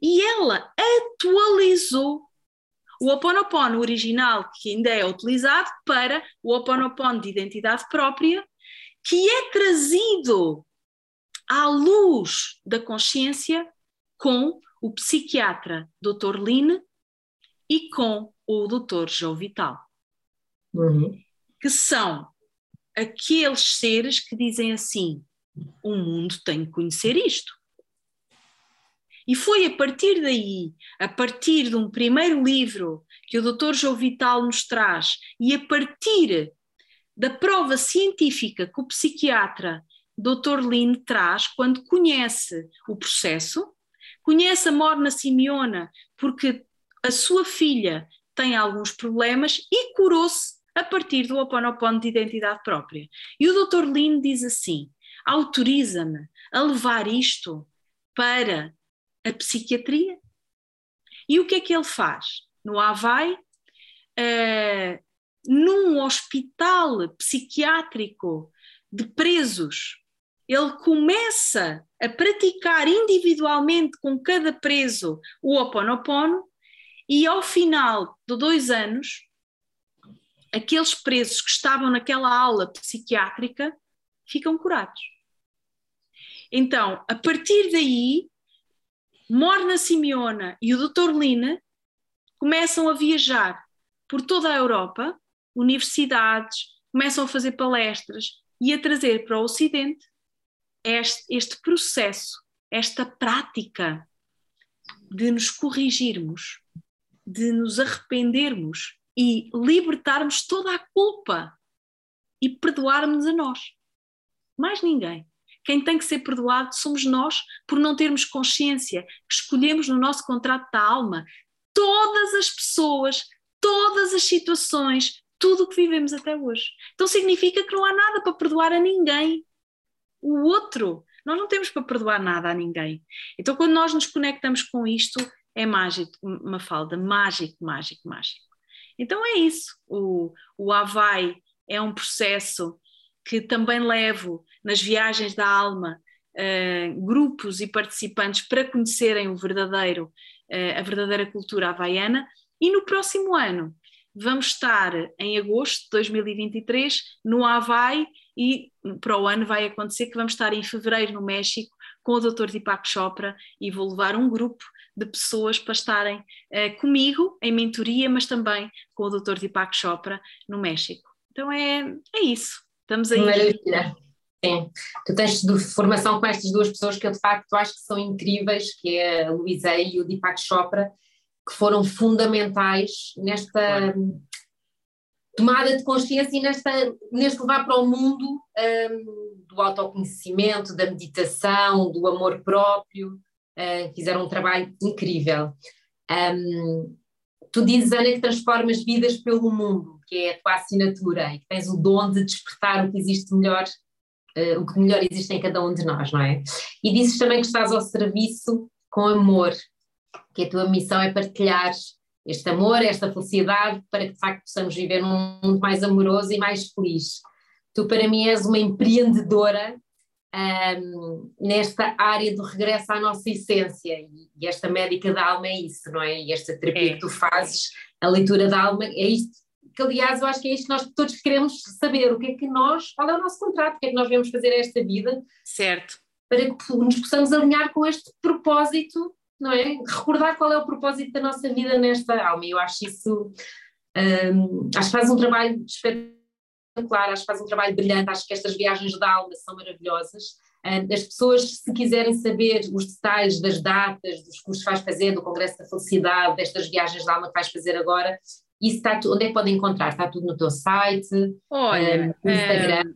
E ela atualizou o Oponopono original, que ainda é utilizado, para o Oponopono de identidade própria, que é trazido à luz da consciência com o psiquiatra Dr. Line e com o Dr. João Vital. Uhum. Que são aqueles seres que dizem assim: o mundo tem que conhecer isto. E foi a partir daí, a partir de um primeiro livro que o Dr. João Vital nos traz, e a partir da prova científica que o psiquiatra Dr. Lin traz quando conhece o processo, conhece a Morna Simeona porque a sua filha tem alguns problemas e curou-se a partir do Oponopono de identidade própria. E o Dr. Lin diz assim: autoriza-me a levar isto para a psiquiatria. E o que é que ele faz? No Havaí, uh, num hospital psiquiátrico de presos, ele começa a praticar individualmente com cada preso o Ho Oponopono e ao final de dois anos, aqueles presos que estavam naquela aula psiquiátrica ficam curados. Então, a partir daí, Morna Simeona e o Dr. Lina começam a viajar por toda a Europa, universidades, começam a fazer palestras e a trazer para o Ocidente este, este processo, esta prática de nos corrigirmos, de nos arrependermos e libertarmos toda a culpa e perdoarmos a nós. Mais ninguém. Quem tem que ser perdoado somos nós por não termos consciência que escolhemos no nosso contrato da alma todas as pessoas, todas as situações, tudo o que vivemos até hoje. Então significa que não há nada para perdoar a ninguém. O outro, nós não temos para perdoar nada a ninguém. Então quando nós nos conectamos com isto, é mágico, uma falda, mágico, mágico, mágico. Então é isso. O, o Havaí é um processo que também levo nas viagens da alma uh, grupos e participantes para conhecerem o verdadeiro, uh, a verdadeira cultura havaiana. E no próximo ano vamos estar em agosto de 2023 no Havaí e para o ano vai acontecer que vamos estar em fevereiro no México com o Dr. Deepak Chopra e vou levar um grupo de pessoas para estarem uh, comigo em mentoria, mas também com o Dr. Deepak Chopra no México. Então é, é isso. Estamos aí. Maravilha. Sim, tu tens de formação com estas duas pessoas que eu de facto acho que são incríveis, que é a Luísa e o Deepak Chopra, que foram fundamentais nesta tomada de consciência e nesta, neste levar para o mundo um, do autoconhecimento, da meditação, do amor próprio, uh, fizeram um trabalho incrível. Um, tu dizes, Ana, que transformas vidas pelo mundo, que é a tua assinatura, e que tens o dom de despertar o que existe melhor, uh, o que melhor existe em cada um de nós, não é? E dizes também que estás ao serviço com amor, que a tua missão é partilhar este amor, esta felicidade, para que de facto possamos viver num mundo mais amoroso e mais feliz. Tu, para mim, és uma empreendedora um, nesta área do regresso à nossa essência, e, e, esta médica da alma é isso, não é? E esta terapia é. que tu fazes, a leitura da alma, é isto, que aliás eu acho que é isto que nós todos queremos saber, o que é que nós, qual é o nosso contrato, o que é que nós vamos fazer a esta vida. Certo. Para que nos possamos alinhar com este propósito não é? Recordar qual é o propósito da nossa vida nesta alma. E eu acho isso, um, acho que faz um trabalho espetacular, acho que faz um trabalho brilhante, acho que estas viagens da alma são maravilhosas. Um, as pessoas, se quiserem saber os detalhes das datas, dos cursos que vais fazer, do Congresso da Felicidade, destas viagens da alma que vais fazer agora, isso está onde é que podem encontrar? Está tudo no teu site, Olha, no Instagram?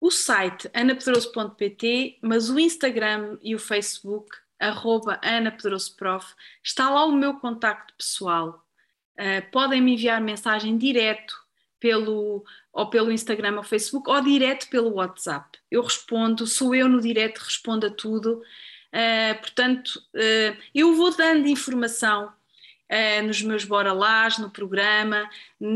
o site anapedroso.pt, mas o Instagram e o Facebook arroba Ana Pedroso Prof, está lá o meu contacto pessoal. Uh, podem me enviar mensagem direto pelo, ou pelo Instagram ou Facebook ou direto pelo WhatsApp. Eu respondo, sou eu no direto, respondo a tudo. Uh, portanto, uh, eu vou dando informação nos meus Bora Lás, no programa,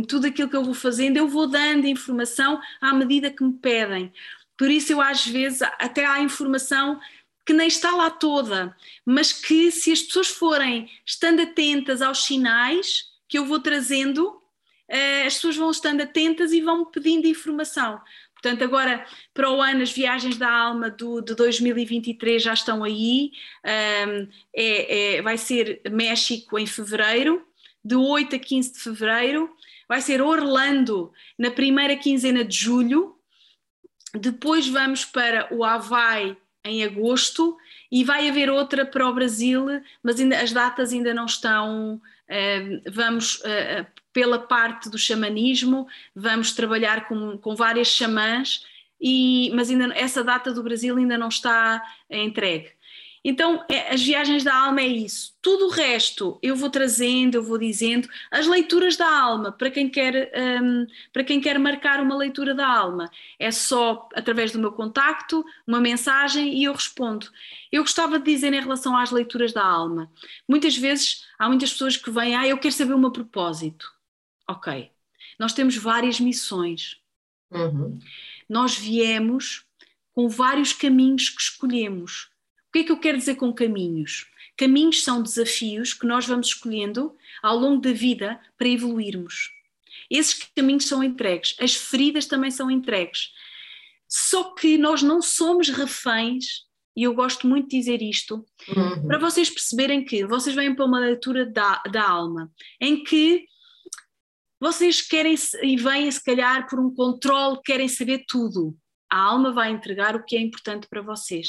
tudo aquilo que eu vou fazendo, eu vou dando informação à medida que me pedem. Por isso, eu às vezes até há informação que nem está lá toda, mas que se as pessoas forem estando atentas aos sinais que eu vou trazendo, eh, as pessoas vão estando atentas e vão me pedindo informação. Portanto, agora para o ano, as viagens da alma do, de 2023 já estão aí. Um, é, é, vai ser México em fevereiro, de 8 a 15 de fevereiro. Vai ser Orlando na primeira quinzena de julho. Depois vamos para o Havaí em agosto e vai haver outra para o Brasil, mas ainda, as datas ainda não estão. Uh, vamos, uh, pela parte do xamanismo, vamos trabalhar com, com várias xamãs, e, mas ainda, essa data do Brasil ainda não está entregue. Então, é, as viagens da alma é isso. Tudo o resto eu vou trazendo, eu vou dizendo. As leituras da alma, para quem quer, um, para quem quer marcar uma leitura da alma, é só através do meu contacto, uma mensagem e eu respondo. Eu gostava de dizer em relação às leituras da alma. Muitas vezes há muitas pessoas que vêm, ah, eu quero saber o meu propósito. Ok. Nós temos várias missões. Uhum. Nós viemos com vários caminhos que escolhemos o que é que eu quero dizer com caminhos? Caminhos são desafios que nós vamos escolhendo ao longo da vida para evoluirmos. Esses caminhos são entregues, as feridas também são entregues. Só que nós não somos reféns, e eu gosto muito de dizer isto, uhum. para vocês perceberem que vocês vêm para uma leitura da, da alma, em que vocês querem e vêm, se calhar, por um controle, querem saber tudo. A alma vai entregar o que é importante para vocês.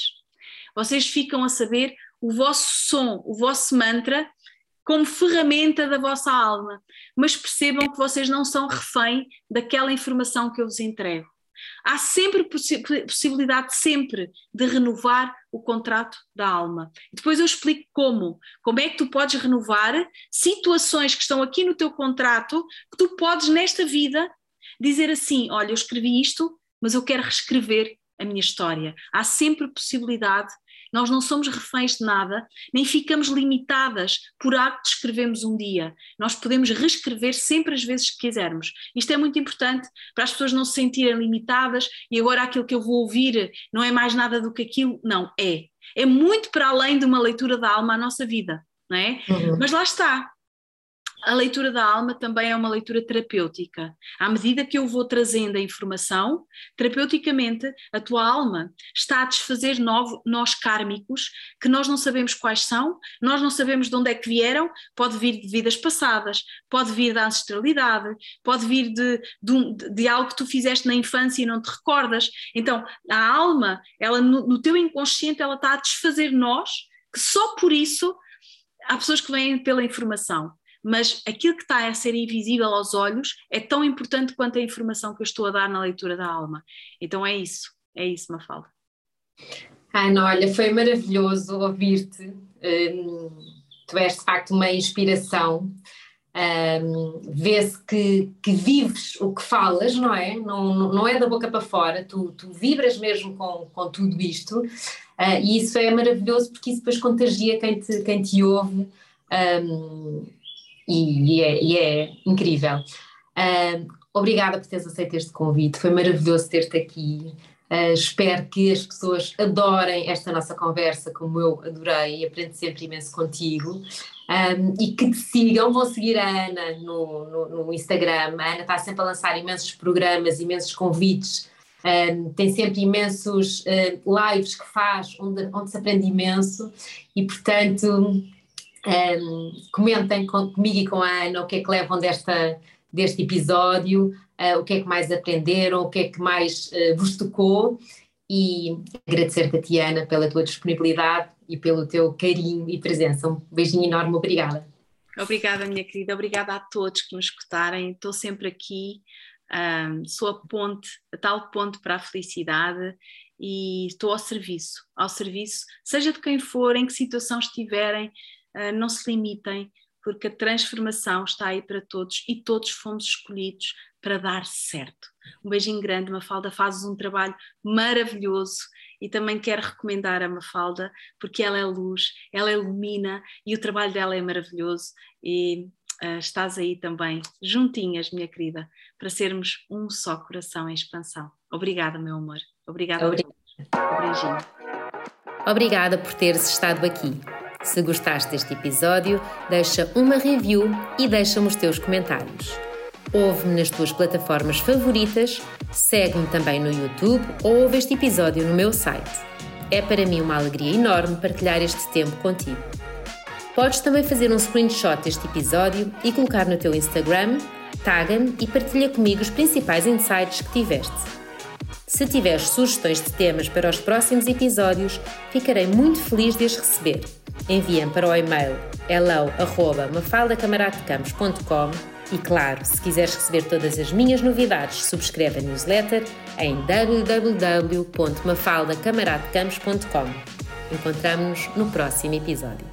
Vocês ficam a saber o vosso som, o vosso mantra, como ferramenta da vossa alma, mas percebam que vocês não são refém daquela informação que eu vos entrego. Há sempre possi possibilidade, sempre, de renovar o contrato da alma. Depois eu explico como. Como é que tu podes renovar situações que estão aqui no teu contrato, que tu podes, nesta vida, dizer assim: olha, eu escrevi isto, mas eu quero reescrever a minha história. Há sempre possibilidade nós não somos reféns de nada, nem ficamos limitadas por algo que escrevemos um dia. Nós podemos reescrever sempre as vezes que quisermos. Isto é muito importante para as pessoas não se sentirem limitadas e agora aquilo que eu vou ouvir não é mais nada do que aquilo. Não, é. É muito para além de uma leitura da alma a nossa vida, não é? Uhum. Mas lá está, a leitura da alma também é uma leitura terapêutica. À medida que eu vou trazendo a informação, terapeuticamente, a tua alma está a desfazer nós kármicos que nós não sabemos quais são, nós não sabemos de onde é que vieram, pode vir de vidas passadas, pode vir da ancestralidade, pode vir de, de, de algo que tu fizeste na infância e não te recordas. Então, a alma, ela no, no teu inconsciente, ela está a desfazer nós, que só por isso há pessoas que vêm pela informação mas aquilo que está a ser invisível aos olhos é tão importante quanto a informação que eu estou a dar na leitura da alma. Então é isso, é isso, Mafalda. Ana, olha, foi maravilhoso ouvir-te. Um, tu és de facto uma inspiração. Um, Vê-se que, que, vives o que falas, não é? Não, não é da boca para fora, tu, tu vibras mesmo com, com tudo isto, uh, e isso é maravilhoso porque isso depois contagia quem te, quem te ouve. Um, e, e, é, e é, incrível. Uh, obrigada por teres aceito este convite, foi maravilhoso ter-te aqui. Uh, espero que as pessoas adorem esta nossa conversa, como eu adorei e aprendo sempre imenso contigo. Um, e que te sigam, vão seguir a Ana no, no, no, Instagram. A Ana está sempre a lançar imensos programas, imensos convites, um, tem sempre imensos uh, lives que faz, onde, onde se aprende imenso, e portanto um, comentem com, comigo e com a Ana o que é que levam desta, deste episódio, uh, o que é que mais aprenderam, o que é que mais uh, vos tocou e agradecer-te, Tatiana, pela tua disponibilidade e pelo teu carinho e presença. Um beijinho enorme, obrigada. Obrigada, minha querida, obrigada a todos que nos escutarem. Estou sempre aqui, um, sou a ponte, a tal ponte para a felicidade e estou ao serviço, ao serviço, seja de quem for, em que situação estiverem, não se limitem, porque a transformação está aí para todos e todos fomos escolhidos para dar certo. Um beijinho grande, Mafalda, fazes um trabalho maravilhoso e também quero recomendar a Mafalda porque ela é luz, ela ilumina e o trabalho dela é maravilhoso e uh, estás aí também juntinhas, minha querida, para sermos um só coração em expansão. Obrigada, meu amor. Obrigada. Obrigada. Um beijinho. Obrigada por teres estado aqui. Se gostaste deste episódio, deixa uma review e deixa-me os teus comentários. Ouve-me nas tuas plataformas favoritas, segue-me também no YouTube ou ouve este episódio no meu site. É para mim uma alegria enorme partilhar este tempo contigo. Podes também fazer um screenshot deste episódio e colocar no teu Instagram, taga-me e partilha comigo os principais insights que tiveste. Se tiveres sugestões de temas para os próximos episódios, ficarei muito feliz de as receber. Enviem para o e-mail hello.mafaldacamaratecamos.com e claro, se quiseres receber todas as minhas novidades, subscreve a newsletter em www.mafaldacamaratecamos.com. Encontramos-nos no próximo episódio.